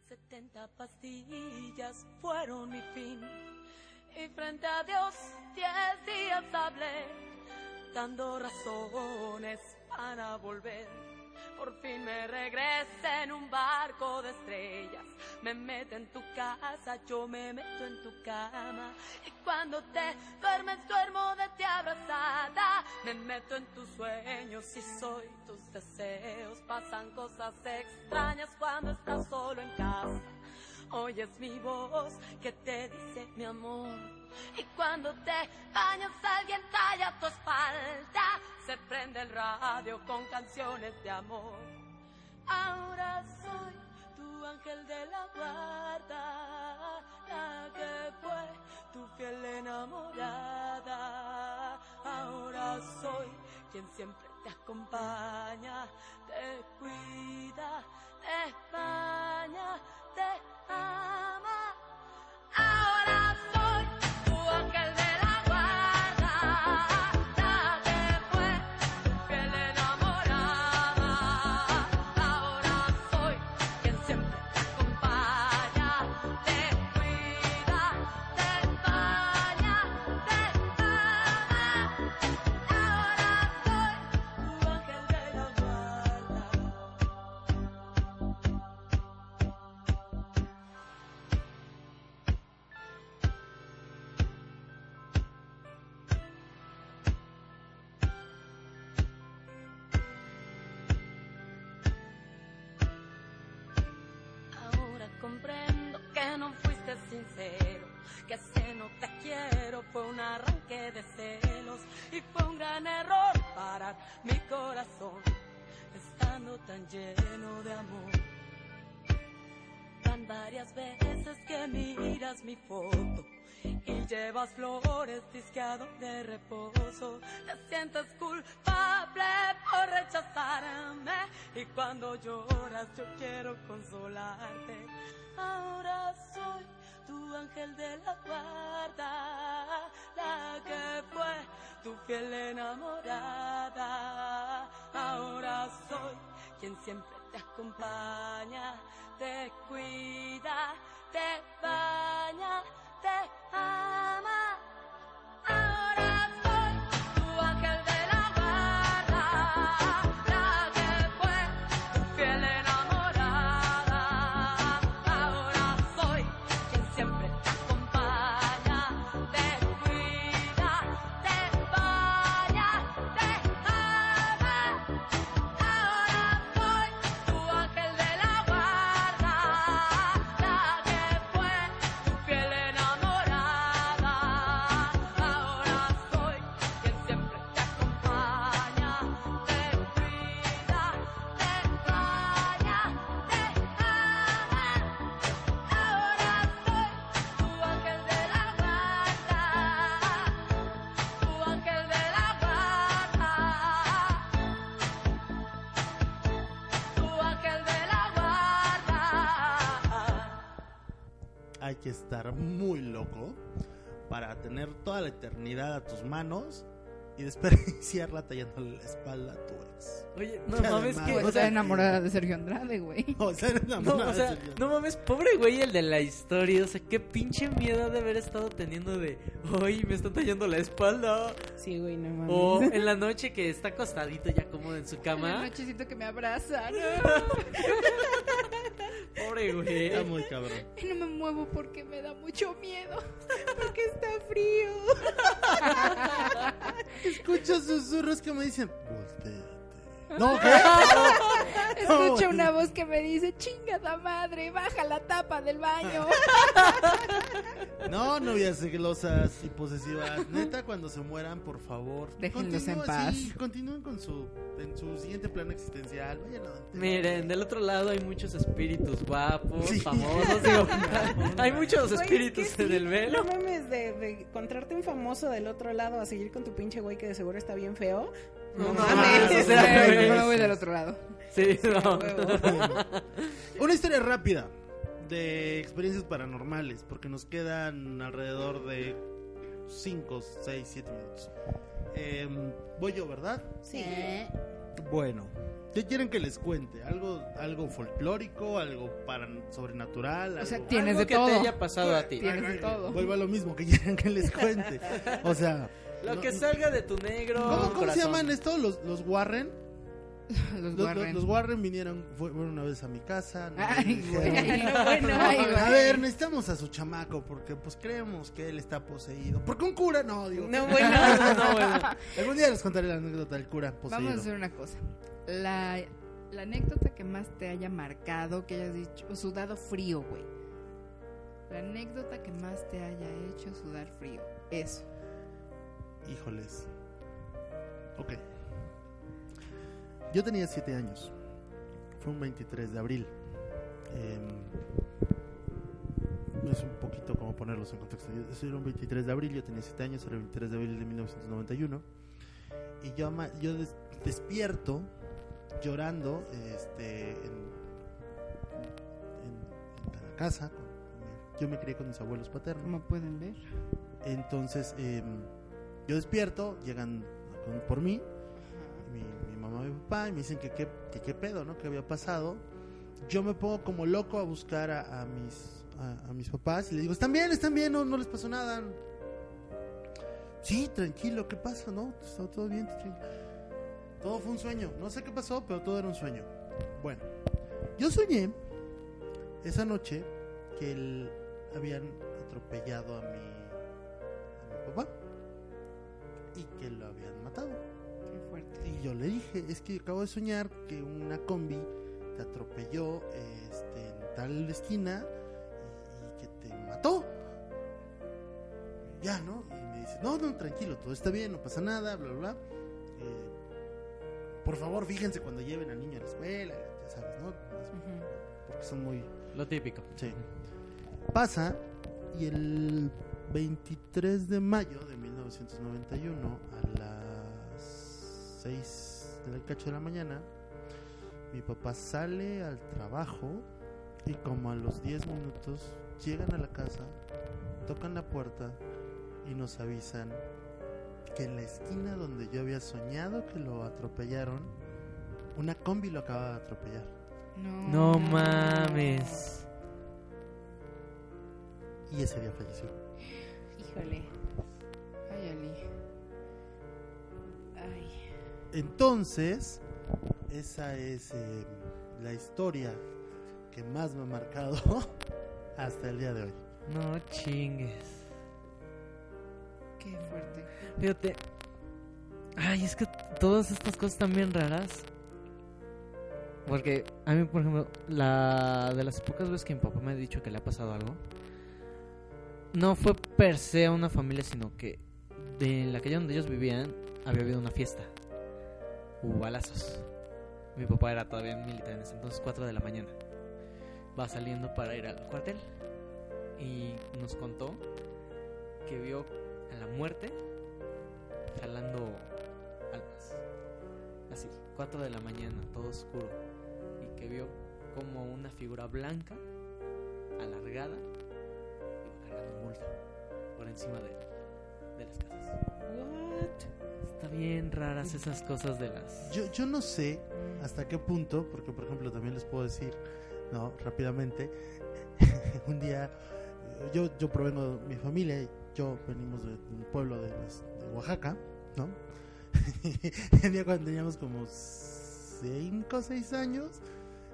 70 pastillas fueron mi fin. Y frente a Dios, diez días hablé, dando razones para volver. Por fin me regrese en un barco de estrellas. Me mete en tu casa, yo me meto en tu cama. Y cuando te duermes, duermo de ti abrazada. Me meto en tus sueños y soy tus deseos. Pasan cosas extrañas cuando estás solo en casa. Oyes mi voz que te dice mi amor. Y cuando te bañas alguien talla tu espalda. Se prende el radio con canciones de amor. Ahora soy tu ángel de la guarda, la que fue tu fiel enamorada. Ahora soy quien siempre te acompaña, te cuida, te baña, te ama. Ahora soy un arranque de celos y fue un gran error parar mi corazón estando tan lleno de amor. Van varias veces que miras mi foto y llevas flores disqueado de reposo. Te sientes culpable por rechazarme y cuando lloras yo quiero consolarte. Ahora soy tu ángel de la guarda, la que fue tu fiel enamorada. Ahora soy quien siempre te acompaña, te cuida, te baña, te ama. Para tener toda la eternidad a tus manos y desperdiciarla tallándole la espalda a tu ex. Oye, no Que mames, que. O O sea, enamorada de Sergio Andrade, güey. O sea, eres no, enamorada o sea, de Sergio. no mames, pobre güey el de la historia. O sea, qué pinche miedo de haber estado teniendo de. Ay, me están tallando la espalda. Sí, güey, no mames. O en la noche que está acostadito ya cómodo en su La cama. nochecito que me abraza. Pobre güey. Está muy cabrón. Y no me muevo porque me da mucho miedo. Porque está frío. Escucho susurros que me dicen. No, ¿qué? Escucho No. una voz que me dice, chingada madre, baja la tapa del baño. No, novias celosas y posesivas. Neta, cuando se mueran, por favor. Déjenlos en paz. sí, continúen con su, en su siguiente plano existencial. Vayan Miren, del otro lado hay muchos espíritus guapos, Sí. famosos. Digo, hay muchos espíritus es que en sí, el velo. No mames, de, de encontrarte un famoso del otro lado a seguir con tu pinche güey que de seguro está bien feo. No mames. mames, o sea, Güey, güey. yo me voy del otro lado. Sí, no. Una historia rápida de experiencias paranormales, porque nos quedan alrededor de 5, 6, 7 minutos. Em, voy yo, ¿verdad? Sí. Bueno, ¿qué quieren que les cuente? ¿Algo, algo folclórico? ¿Algo para sobrenatural? O sea, algo- tienes Algo de que todo. te haya pasado a ti. Tienes de todo. Vuelvo a lo mismo, que quieren que les cuente? O sea... Lo no- que salga de tu negro. ¿Cómo, cómo se llaman estos? ¿Los, los Warren? Los Los, Warren. los Warren vinieron, fue- fueron una vez a mi casa. a ver, necesitamos a su chamaco porque pues creemos que él está poseído. Porque un cura, no, digo. No, bueno. No, bueno. Algún día les contaré la anécdota del cura poseído. Vamos a hacer una cosa. La, la anécdota que más te haya marcado, que hayas dicho, sudado frío, güey. La anécdota que más te haya hecho sudar frío. Eso. Híjoles. Ok. Yo tenía 7 años. Fue un 23 de abril. Em, es un poquito como ponerlos en contexto. Yo- Eso era un 23 de abril, yo tenía 7 años, era el 23 de abril de 1991. Y yo, yo des- despierto llorando este, en, en- en la casa. Yo me crié con mis abuelos paternos. Como pueden ver. Entonces, em, yo despierto, llegan con- por mí, mi, mi mamá y mi papá, y me dicen que qué que pedo, ¿no? ¿Qué había pasado? Yo me pongo como loco a buscar a, a mis, a, a mis papás y les digo, ¿están bien? ¿Están bien? No, no les pasó nada. Sí, tranquilo, ¿qué pasa? ¿No? Está todo bien. tranquilo". Todo fue un sueño. No sé qué pasó, pero todo era un sueño. Bueno, yo soñé esa noche que el- habían atropellado a mi, a mi papá y que lo habían matado. Qué fuerte. Y yo le dije, es que acabo de soñar que una combi te atropelló este, en tal esquina y, y que te mató. Ya, ¿no? Y me dice, no, no, tranquilo, todo está bien, no pasa nada, bla, bla, bla. Eh, por favor, fíjense cuando lleven al niño a la escuela, ya sabes, ¿no? Porque son muy... Lo típico. Sí. Pasa y el 23 de mayo de 1991 a las 6 del cacho de la mañana mi papá sale al trabajo y como a los 10 minutos llegan a la casa, tocan la puerta y nos avisan que en la esquina donde yo había soñado que lo atropellaron, una combi lo acababa de atropellar. No, No mames. Y ese día falleció. Híjole. Entonces, esa es eh, la historia que más me ha marcado hasta el día de hoy. No chingues. Qué fuerte. Fíjate. Ay, es que todas estas cosas están bien raras. Porque a mí, por ejemplo, la de las pocas veces que mi papá me ha dicho que le ha pasado algo, no fue per se a una familia, sino que de la calle donde ellos vivían había habido una fiesta. Hubo balazos. Mi papá era todavía militar en ese entonces, 4 de la mañana. Va saliendo para ir al cuartel y nos contó que vio a la muerte jalando almas. Así, 4 de la mañana, todo oscuro. Y que vio como una figura blanca, alargada, iba cargando un por encima de, de las casas. What? Está bien raras esas cosas de las... Yo, yo no sé hasta qué punto, porque por ejemplo también les puedo decir, no, rápidamente, un día yo, yo provengo de mi familia, yo venimos de un pueblo de, las- de Oaxaca, ¿no? el día cuando teníamos como 5 o 6 años,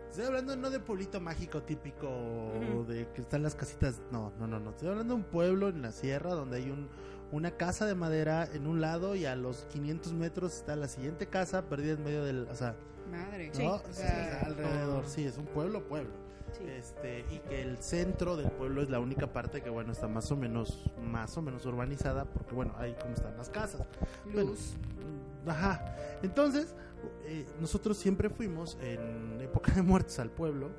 estoy hablando no de pueblito mágico típico de que están las casitas, no, no, no, no, estoy hablando de un pueblo en la sierra donde hay un, una casa de madera en un lado y a los 500 metros está la siguiente casa perdida en medio del, o sea, Madre. ¿no? O O sea, sea, alrededor, sí, es un pueblo, pueblo. Sí. Este, y que el centro del pueblo es la única parte que bueno está más o menos más o menos urbanizada porque bueno ahí como están las casas Bueno, luz. mm, ajá entonces eh, nosotros siempre fuimos en época de muertos al pueblo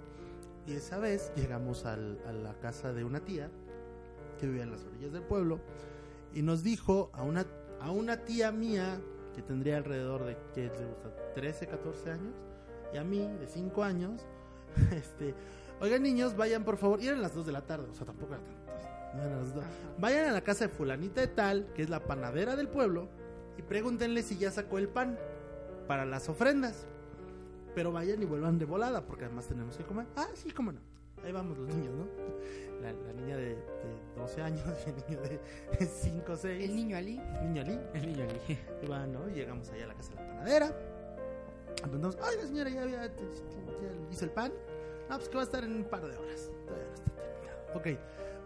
y esa vez llegamos al- a la casa de una tía que vivía en las orillas del pueblo y nos dijo a una a una tía mía que tendría alrededor de ¿qué le gusta? 13 14 años y a mí de 5 años este oigan niños vayan por favor y eran las 2 de la tarde o sea tampoco eran tantas no eran las dos. Ajá. Vayan a la casa de fulanita de tal, que es la panadera del pueblo, y pregúntenle si ya sacó el pan para las ofrendas. Pero vayan y vuelvan de volada, porque además tenemos que comer. Ah, sí, cómo no. Ahí vamos los niños, ¿no? La, la niña de, de 12 años y el niño de 5 o 6. El niño Ali. niño Ali. El niño allí. Y van, ¿no? Llegamos allá a la casa de la panadera. Preguntamos, ay, la señora ya, había, ya hizo el pan. No, pues que va a estar en un par de horas. Todavía no está terminado. Ok,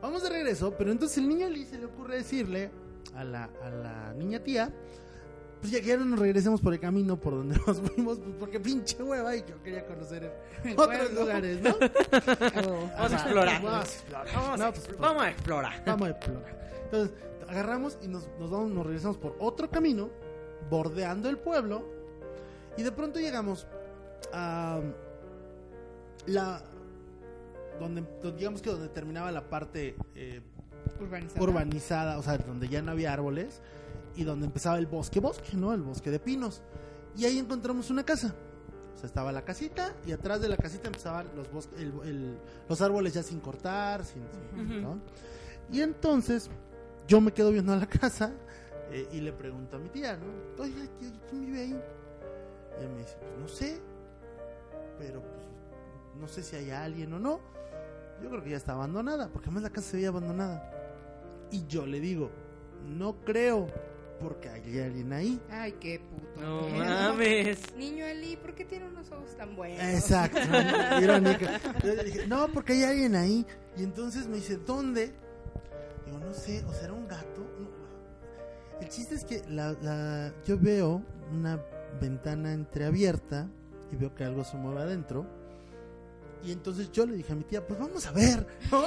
vamos de regreso, pero entonces el niño Lee se le ocurre decirle a la, a la niña tía, pues ya que ya no nos regresemos por el camino por donde nos fuimos, pues porque pinche hueva y yo quería conocer El otros pueblo. lugares, ¿no? Vamos a explorar. Vamos a explorar. Vamos, No, a, pues, vamos a explorar. Vamos a explorar. Entonces, agarramos y nos, nos, vamos, nos regresamos por otro camino, bordeando el pueblo, y de pronto llegamos a la. Donde, donde- digamos que donde terminaba la parte eh, Urbanizada. urbanizada, o sea, donde ya no había árboles, y donde empezaba el bosque, bosque, ¿no? El bosque de pinos. Y ahí encontramos una casa. O sea, estaba la casita y atrás de la casita empezaban los bosques, el- el- los árboles ya sin cortar, sin, sin- ¿no? Y entonces yo me quedo viendo a la casa eh, y le pregunto a mi tía, ¿no? ¿qui- ¿quién vive ahí? Y ella me dice, pues no sé, pero pues no sé si hay alguien o no. Yo creo que ya está abandonada, porque además la casa se veía abandonada. Y yo le digo, no creo, porque hay alguien ahí. Ay, qué puto. No miedo. mames. Niño Eli, ¿por qué tiene unos ojos tan buenos? Exacto, ¿no? irónica. Yo le dije, no, porque hay alguien ahí. Y entonces me dice, ¿dónde? Digo, no sé, o será un gato. No. El chiste es que la, la- yo veo una ventana entreabierta y veo que algo se mueve adentro. Y entonces yo le dije a mi tía, pues vamos a ver, ¿no?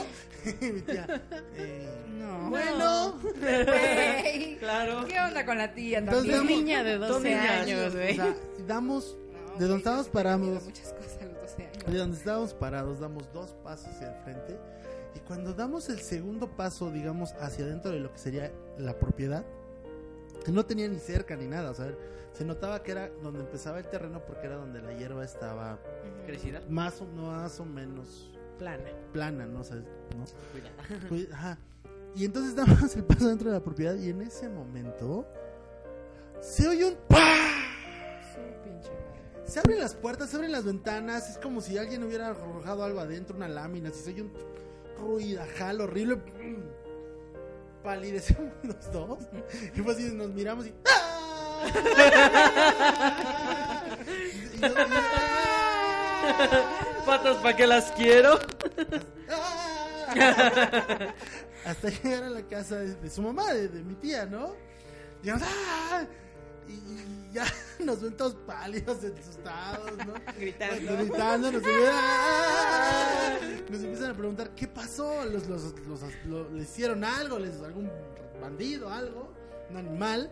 Y mi tía, eh, No. bueno. Claro. ¿Qué onda con la tía Entonces, damos- niña de 12 niñas, años, güey. o sea, damos, No, de donde estábamos vivido muchas cosas a los 12 años. De donde estábamos parados, damos dos pasos hacia el frente. Y cuando damos el segundo paso, digamos, hacia adentro de lo que sería la propiedad, no tenía ni cerca ni nada, o sea, se notaba que era donde empezaba el terreno porque era donde la hierba estaba Crecida. más o, más o menos Plana. plana, ¿no? O sea, ¿no? Cuidado. Pues, ajá. Y entonces damos el paso dentro de la propiedad y en ese momento se oye un ¡pah! Pinche madre. Se abren las puertas, se abren las ventanas, es como si alguien hubiera arrojado algo adentro, una lámina, si soy un ruidajal horrible. Palidecemos los dos. Y pues así nos miramos y. ¡Ah! Y yo- Patas, ¿para qué las quiero? ¡Ah! Hasta llegar a la casa de, de su mamá, de, de mi tía, ¿no? Y, ¡ah! Y, y ya nos ven todos pálidos, asustados, ¿no? Gritando. Gritando, nos, ¡Ah! nos empiezan a preguntar qué pasó, los, hicieron algo, les algún bandido, algo, un animal.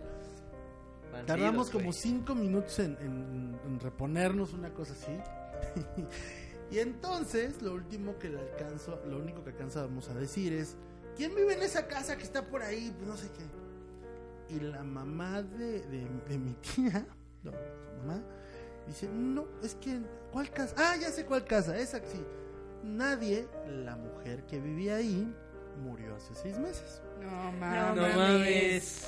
Tardamos como güey. cinco minutos en, en- en reponernos, una cosa así. y entonces, lo último que le alcanzo, lo único que alcanzamos a decir es, ¿quién vive en esa casa que está por ahí? Pues no sé qué. Y la mamá de, de- de mi tía, no, su mamá, dice, no, es que, ¿cuál casa? Ah, ya sé cuál casa, esa sí. Nadie, la mujer que vivía ahí, murió hace seis meses. No No mames.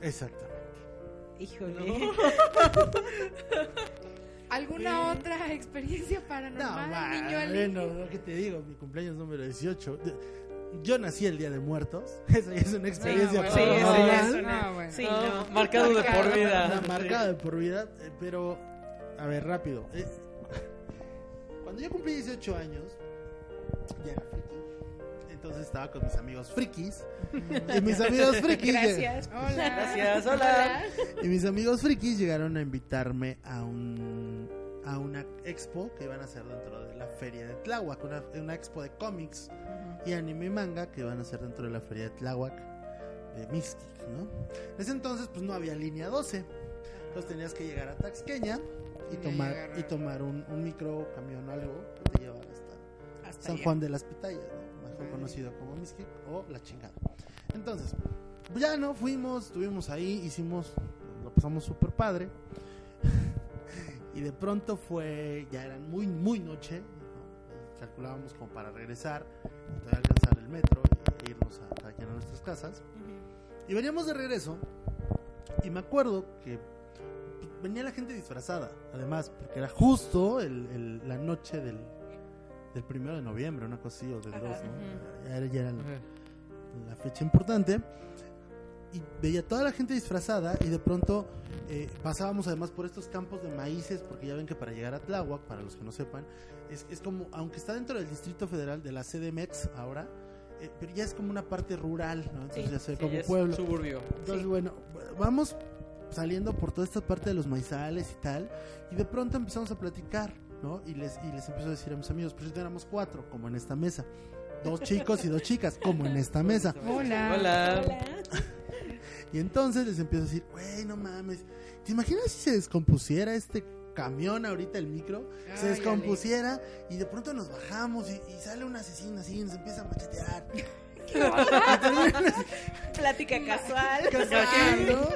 Exactamente. Híjole. ¿Alguna otra experiencia paranormal, No, niño bueno, lo que te digo, mi cumpleaños número 18. Yo nací el día de muertos. Esa ya es una experiencia bueno. Sí, eso ya es una- Ah, bueno. Sí, No, no. Marcado de por vida. marcada de por vida. eh, Pero, a ver, rápido. eh, cuando yo cumplí 18 años, ya era friki. Entonces estaba con mis amigos frikis. y mis amigos frikis. Gracias. Hola. Gracias, hola. Y mis amigos frikis llegaron a invitarme a un a una expo que iban a hacer dentro de la feria de Tláhuac, una, una expo de cómics y anime y manga que iban a hacer dentro de la feria de Tláhuac de Mystic, ¿no? En ese entonces pues no había línea 12. Entonces tenías que llegar a Taxqueña y tomar y tomar un, un micro camión o algo que te llevara hasta Hasta San allá. Juan de las Pitayas, ¿no? mejor Ay. conocido como Miskik o La Chingada. Entonces, ya no fuimos, estuvimos ahí, hicimos, lo pasamos súper padre. Y de pronto fue, ya eran muy, muy noche, calculábamos como para regresar, todavía alcanzar el metro e irnos a, quien a nuestras casas. Y veníamos de regreso, y me acuerdo que venía la gente disfrazada, además, porque era justo el- el- la noche del, del primero de noviembre, una cosa así, o del 2, ¿no? Ya era, ya era la, la fecha importante. Y veía toda la gente disfrazada y de pronto eh, pasábamos además por estos campos de maíces, porque ya ven que para llegar a Tláhuac, para los que no sepan, es, es como, aunque está dentro del Distrito Federal de la CDMX ahora, eh, pero ya es como una parte rural, ¿no? Entonces Sí, ya se ve Sí, como es pueblo. Suburbio. Entonces, Sí. bueno, vamos saliendo por toda esta parte de los maizales y tal, y de pronto empezamos a platicar, ¿no? Y les, y les empiezo a decir a mis amigos, pues éramos cuatro, como en esta mesa. Dos chicos y dos chicas, como en esta mesa. Hola. Hola. Y entonces les empiezo a decir, güey, no mames, ¿te imaginas si se descompusiera este camión ahorita, el micro? se descompusiera y de pronto nos bajamos y, y sale un asesino así y nos empieza a machetear. Plática casual. Casual, ¿no?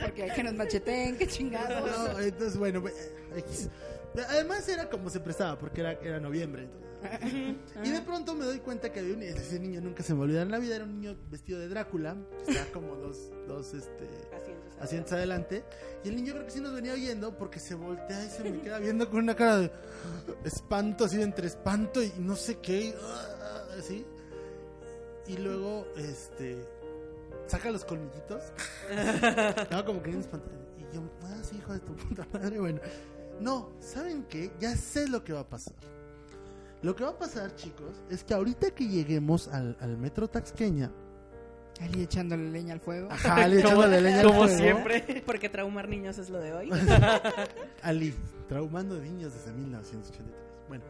Porque hay que nos macheteen, qué chingados. No, entonces, bueno, X. Además era como se prestaba, porque era, era noviembre. entonces. Y de pronto me doy cuenta que había un, ese niño nunca se me olvidará en la vida, era un niño vestido de Drácula, que estaba como dos, dos este, Asientos asientos adelante. Y el niño creo que sí nos venía oyendo porque se voltea y se me queda viendo con una cara de espanto, así de entre espanto y no sé qué, y, ah, así. Y luego, este, saca los colmillitos. no, como queriendo espantar. Y yo, ah, sí, hijo de tu puta madre, bueno. No, ¿saben qué? Ya sé lo que va a pasar. Lo que va a pasar, chicos, es que ahorita que lleguemos al, al metro Taxqueña, Ali echándole leña al fuego. ajá, le echándole leña al Como fuego. siempre. Porque traumar niños es lo de hoy. Ali, traumando de niños desde 1983. Bueno,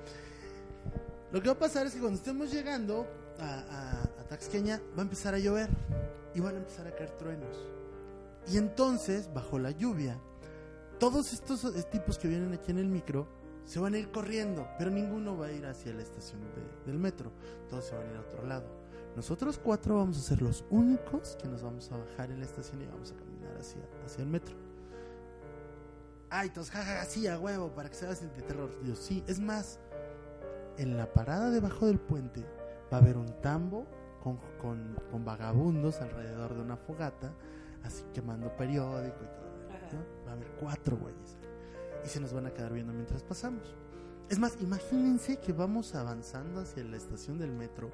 lo que va a pasar es que cuando estemos llegando a, a, a Taxqueña va a empezar a llover y van a empezar a caer truenos. Y entonces, bajo la lluvia, todos estos tipos que vienen aquí en el micro se van a ir corriendo, pero ninguno va a ir hacia la estación de- del metro. Todos se van a ir a otro lado. Nosotros cuatro vamos a ser los únicos que nos vamos a bajar en la estación y vamos a caminar hacia, hacia el metro. Ay, entonces, jajaja, sí, a huevo, para que se haga de terror. Yo, sí, es más, en la parada debajo del puente va a haber un tambo con, con, con vagabundos alrededor de una fogata, así quemando periódico y todo. ¿no? Va a haber cuatro güeyes. Y se nos van a quedar viendo mientras pasamos. Es más, imagínense que vamos avanzando hacia la estación del metro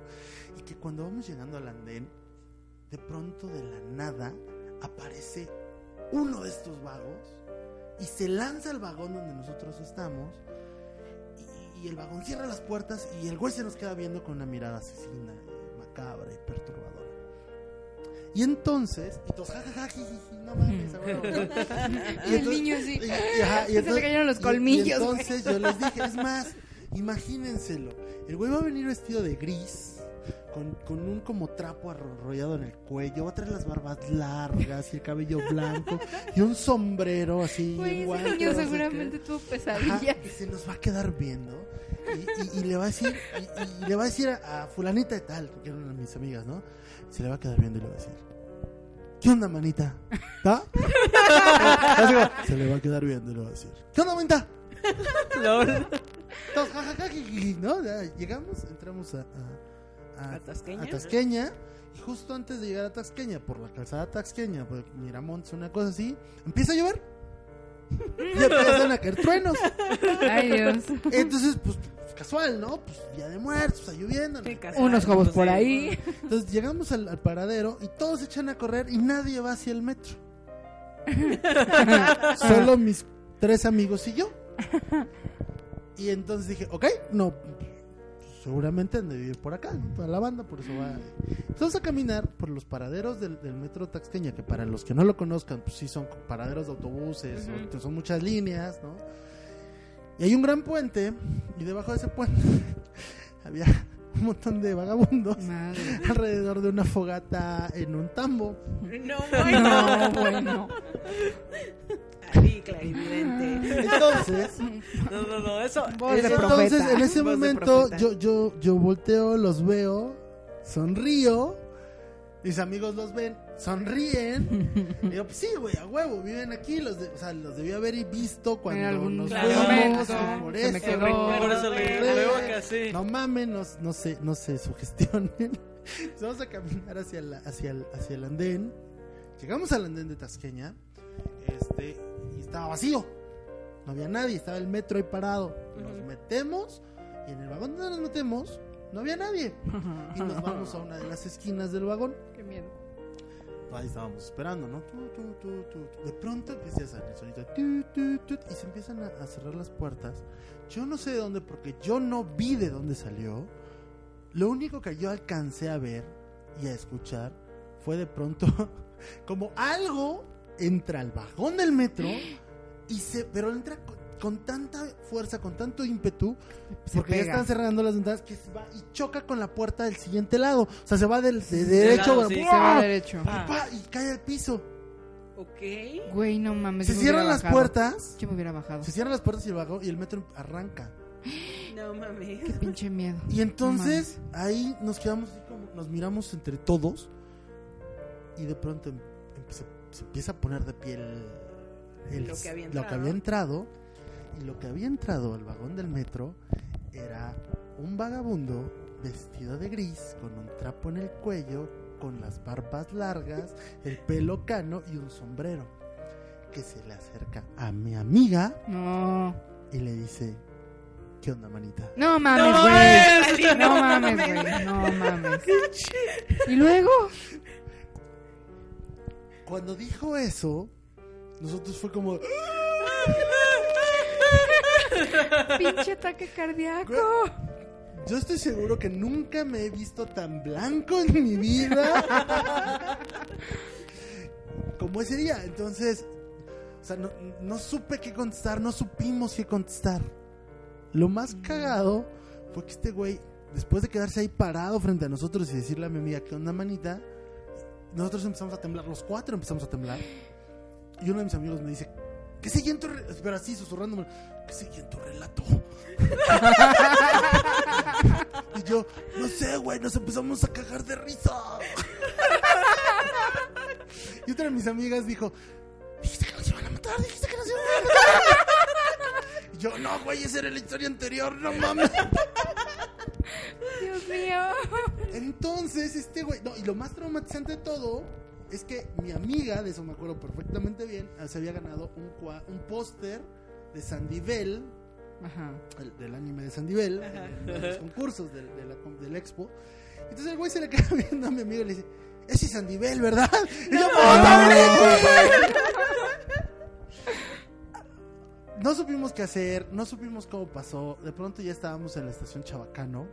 y que cuando vamos llegando al andén, de pronto de la nada aparece uno de estos vagos y se lanza al vagón donde nosotros estamos y, el vagón cierra las puertas y el güey se nos queda viendo con una mirada asesina, macabra y perturbadora. Y entonces, y todos, jajaja, no mames, a huevo". Y el niño así, y- y- ajá, y se le entonces- cayeron los y- colmillos, Y, güey. entonces yo les dije, es más, imagínenselo. El güey va a venir vestido de gris, con, con un como trapo arrollado en el cuello, va a traer las barbas largas y el cabello blanco y un sombrero así. Güey, ese niño no seguramente tuvo Ajá, pesadillas. y se nos va a quedar viendo y, y- y le va a decir y, y le va a decir a, a fulanita de tal que eran mis amigas no se le va a quedar viendo y le va a decir ¿qué onda manita? ¿está? Se le va a quedar viendo y le va a decir ¿qué onda manita? Lol. Jijiji, ¿no? Ya llegamos entramos a a, ¿A Tasqueña? a Tasqueña, y justo antes de llegar a Tasqueña por la calzada Tasqueña por Miramontes una cosa así empieza a llover y empiezan a caer truenos Ay, Dios. entonces, pues, pues, casual, ¿no? Pues día de muertos, está lloviendo. ¿no? Qué casual. Unos jobos por ahí. Entonces llegamos al, al paradero y todos se echan a correr y nadie va hacia el metro. Solo mis tres amigos y yo. Y entonces dije, ok, no, seguramente han de vivir por acá, ¿no? toda la banda, por eso va. Entonces a caminar por los paraderos del, del metro Taxqueña, que para los que no lo conozcan, pues sí son paraderos de autobuses, o- son muchas líneas, ¿no? Y hay un gran puente, y debajo de ese puente había un montón de vagabundos Madre. alrededor de una fogata en un tambo. No, bueno. No, bueno. Entonces, No, no, no, eso. Entonces profeta. en ese Voz momento yo, yo, yo volteo, los veo, sonrío, mis amigos los ven, sonríen. y digo, pues sí, güey, a huevo, viven aquí, los de- o sea, los debí haber visto cuando En algún nos Claro. momento por me eso. quedó. Por eso le, le evoca, sí. No mamen, no, no se, no se sugestionen. Vamos a caminar hacia, la, hacia, el, hacia el andén. Llegamos al andén de Tasqueña. Este, y estaba vacío. No había nadie, estaba el metro ahí parado. Nos metemos y en el vagón donde nos metemos no había nadie. Y nos vamos a una de las esquinas del vagón. Qué miedo. ahí estábamos esperando, ¿no? De pronto empieza a salir el sonido y se empiezan a, a cerrar las puertas. Yo no sé de dónde, porque yo no vi de dónde salió. Lo único que yo alcancé a ver y a escuchar fue de pronto como algo entra al vagón del metro y se, pero entra con, con tanta fuerza, con tanto ímpetu, Se porque ya están cerrando las ventanas que se va y choca con la puerta del siguiente lado. O sea, se va del de derecho lado, bueno, sí. Se va derecho. y, pa, y cae al piso. Ok. Güey, no mames. Se cierran las bajado. puertas. Yo me hubiera bajado. Se cierran las puertas y el vagón y el metro arranca. No mames. Qué pinche miedo. Y entonces ahí nos quedamos así como nos miramos entre todos y de pronto em- empieza- se empieza a poner de piel el- Lo que había lo que entrado. había entrado y lo que había entrado al vagón del metro era un vagabundo vestido de gris con un trapo en el cuello con las barbas largas el pelo cano y un sombrero que se le acerca a mi amiga No. y le dice ¿qué onda manita? No mames, güey. No mames, güey. No mames. Y luego. Cuando dijo eso, nosotros fue como. Pinche ataque cardíaco. Yo estoy seguro que nunca me he visto tan blanco en mi vida como ese día. Entonces, o sea, no, no supe qué contestar, no supimos qué contestar. Lo más cagado fue que este güey, después de quedarse ahí parado frente a nosotros y decirle a mi amiga, ¿qué onda, manita? Nosotros empezamos a temblar, los cuatro empezamos a temblar. Y uno de mis amigos me dice, ¿qué sigue en tu re-?" Pero así, susurrándome, ¿qué sigue en tu relato? y yo, no sé, güey, nos empezamos a cagar de risa. y otra de mis amigas dijo, dijiste que nos iban a matar, dijiste que nos iban a matar. y yo, no, güey, esa era la historia anterior, no mames. Dios mío. Entonces, este güey, no, y lo más traumatizante de todo es que mi amiga, de eso me acuerdo perfectamente bien, eh, se había ganado un, un póster de Sandy Bell, Ajá. el- del anime de Sandy Bell, en, en los concursos del, de la com- del expo. Entonces el güey se le queda viendo a mi amigo y le dice, ese es Sandy Bell, ¿verdad? Y yo, "Puta, güey". No supimos qué hacer, no supimos cómo pasó. De pronto ya estábamos en la estación Chabacano.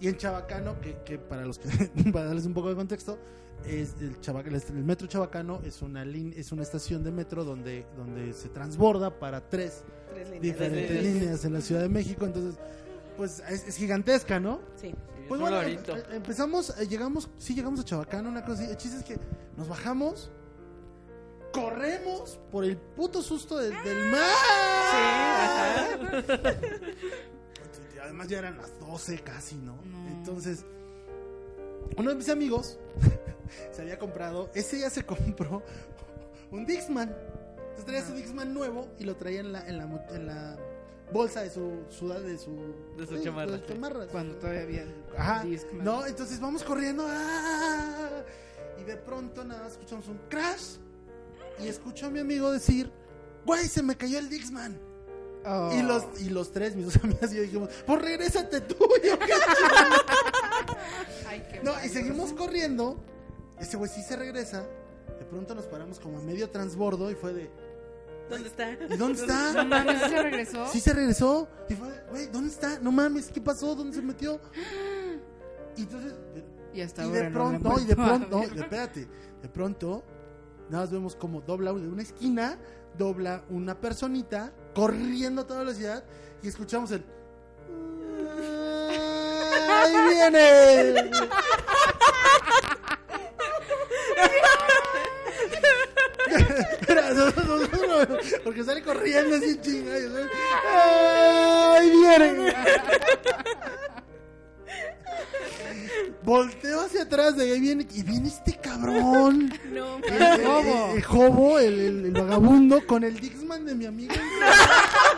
Y en Chabacano, que, que para los que para darles un poco de contexto, es el, Chaba- el, el metro Chabacano es una lin- es una estación de metro donde donde se transborda para tres Tres líneas. diferentes Tres líneas. líneas en la Ciudad de México, entonces pues es, es gigantesca, ¿no? Sí. Pues bueno, em- em- empezamos, eh, llegamos, sí llegamos a Chabacano, una cosa así. El chiste es que nos bajamos, corremos por el puto susto del, del mar. Y Además ya eran las 12 casi, ¿no? No. Entonces, uno de mis amigos se había comprado, ese ya se compró un Dixman. Entonces traía su Dixman nuevo y lo traía en la, en la, mo- en la bolsa de su, suda- de su, De su sí, chamarra, de su sí. chamarra. Cuando todavía había Ajá. Discman. No, entonces vamos corriendo. ¡ah! Y de pronto nada más escuchamos un crash. Y escucho a mi amigo decir: Güey, se me cayó el Dixman. Oh. Y, los, y los tres, mis dos amigas y yo dijimos: Pues regrésate tú. Yo, "¿Qué Ay, qué no, y seguimos corriendo. Ese güey sí se regresa. De pronto nos paramos como a medio transbordo y fue de: ¿Dónde está? ¿Y dónde No está? mames, ¿sí se regresó? Sí se regresó. Y fue, güey, ¿dónde está? No mames, ¿qué pasó? ¿Dónde se metió? Y entonces, Y hasta y ahora de no pronto, lo y de pronto, no, espérate, de pronto, nada más vemos como dobla de una esquina, dobla una personita, corriendo a toda velocidad, y escuchamos el... ¡Ahí viene! Porque sale corriendo así chinga. ¡Ahí viene! Volteo hacia atrás de ahí viene y viene este cabrón. No, El, el- Jobo. el- el jobo, el, el- el vagabundo, con el Dixman de mi amigo.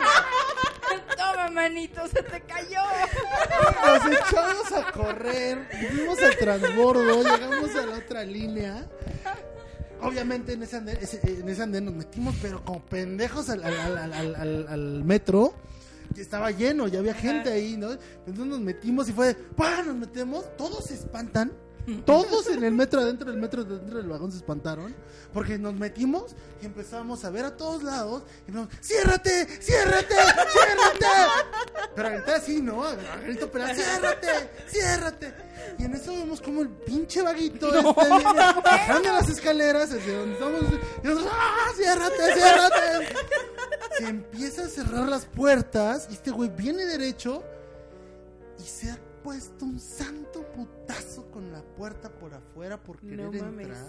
Toma, manito, se te cayó. Nos echamos a correr, fuimos al transbordo, llegamos a la otra línea. Obviamente en ese andén, ese- en ese andén nos metimos, pero como pendejos al, al- al- al- al- al metro. Estaba lleno, ya había gente ahí, ¿no? Entonces nos metimos y fue, ¡pah! Nos metemos, todos se espantan. Todos en el metro, adentro del metro, dentro del vagón se espantaron. Porque nos metimos y empezamos a ver a todos lados. Y empezamos, ¡ciérrate! ¡ciérrate! ¡ciérrate! Pero a gritar así, ¿no? Grito, pero ¡ciérrate! ¡ciérrate! Y en eso vemos como el pinche vaguito este viene bajando las escaleras desde donde estamos. Y nosotros, ¡ah! ¡ciérrate! ¡ciérrate! Se empieza a cerrar las puertas. Y este güey viene derecho. Y se ha puesto un santo putazo con la puerta por afuera por querer No mames. entrar.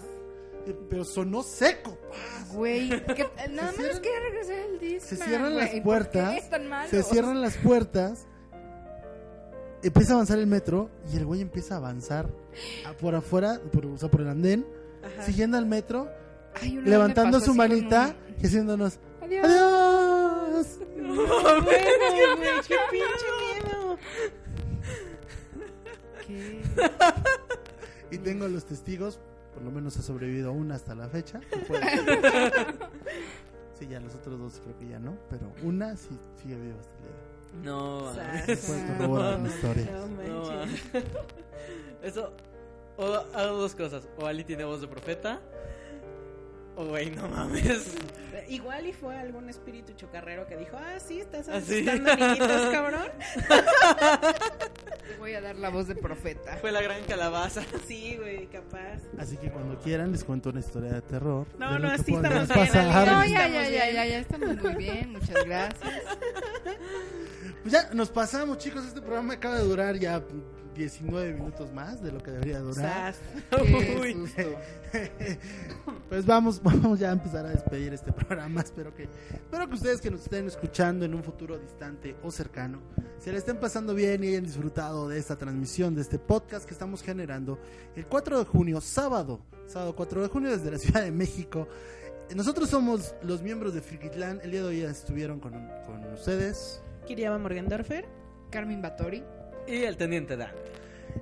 Eh, Pero sonó seco. ¡paz! Güey, que- nada más quería regresar el disco. Se cierran las puertas. Se cierran las puertas. Empieza a avanzar el metro y el güey empieza a avanzar a- por afuera, por, o sea, por el andén, Ajá. siguiendo al metro, Ay, levantando su manita un- y haciéndonos Adiós. ¡Adiós! No, qué pinche miedo. ¿Qué? Y tengo los testigos, por lo menos ha sobrevivido una hasta la fecha. Sí, ya los otros dos creo que ya no, pero una sí sigue viva hasta el día. No, historia. No no. Eso, o hago dos cosas. O Ali tiene voz de profeta. Güey, no mames. Igual y fue algún espíritu chocarrero que dijo, ah, sí, estás ¿Ah, sí? asustando niñitos, cabrón. Te voy a dar la voz de profeta. Fue la gran calabaza. Sí, güey, capaz. Así que cuando quieran les cuento una historia de terror. No, de no, sí podría estamos bien, pasar. No, Ali. ya, Estamos ya, ya, bien. ya, ya estamos muy bien. Muchas gracias. Pues ya nos pasamos, chicos. Este programa acaba de durar ya 19 minutos más de lo que debería durar. Uy. Pues vamos, vamos ya a empezar a despedir este programa. Espero que, espero que ustedes que nos estén escuchando en un futuro distante o cercano, se le estén pasando bien y hayan disfrutado de esta transmisión, de este podcast que estamos generando el 4 de junio, sábado, sábado 4 de junio desde la Ciudad de México. Nosotros somos los miembros de Frikitlan. El día de hoy ya estuvieron con, con ustedes. Kiriaba Morgendorfer. Carmen Batori. Y el teniente Dan.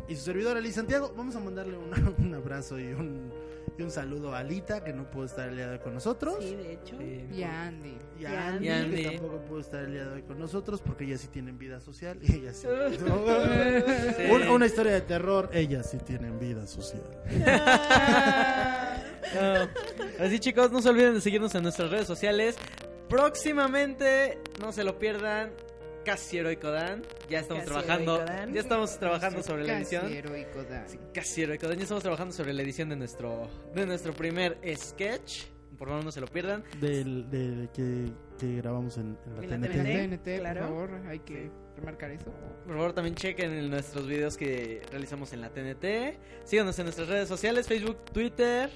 Y su servidor Ali Santiago, vamos a mandarle una- un abrazo y un, y un saludo a Alita, que no pudo estar el día de hoy con nosotros. Sí, de hecho. Y a Andy. Y Y a Andy, Andy. que tampoco pudo estar el día de hoy con nosotros, porque ellas sí tienen vida social. Y ellas sí. Sí. una, una historia de terror, ellas sí tienen vida social. Ah, Así chicos, no se olviden de seguirnos en nuestras redes sociales. Próximamente, no se lo pierdan, Casi Heroico Dan. Ya estamos Casi trabajando. Ya estamos trabajando sobre la Casi edición. heroico Dan. Casi Heroico Dan. Ya estamos trabajando sobre la edición de nuestro, de nuestro primer sketch. Por favor, no se lo pierdan. Del, del que, que grabamos en, en la En TNT. En la TNT. TNT, claro. por favor, hay que remarcar eso. Por favor, también chequen en nuestros videos que realizamos en la TNT. Síganos en nuestras redes sociales, Facebook, Twitter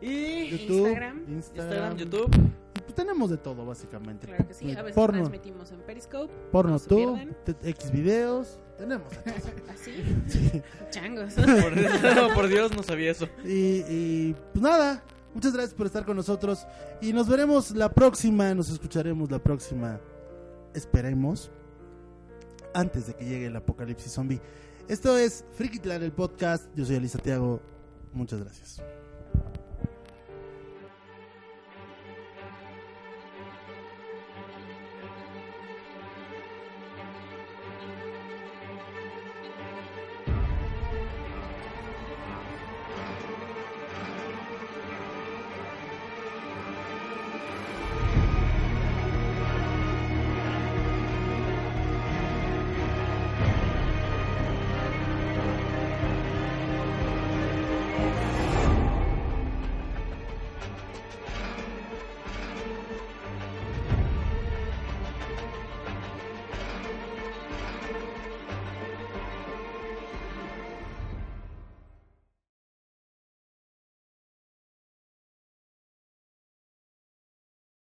y YouTube, Instagram. Instagram, YouTube. Y pues tenemos de todo, básicamente. Claro que sí. A veces porno, transmitimos en Periscope. porno tú, X videos. Tenemos de todo. Así. Sí. Changos. Por, Dios, no sabía eso. Y, y, pues nada, muchas gracias por estar con nosotros. Y nos veremos la próxima, nos escucharemos la próxima, esperemos, antes de que llegue el apocalipsis zombie. Esto es Frikitlan, el podcast. Yo soy Elisa Santiago. Muchas gracias.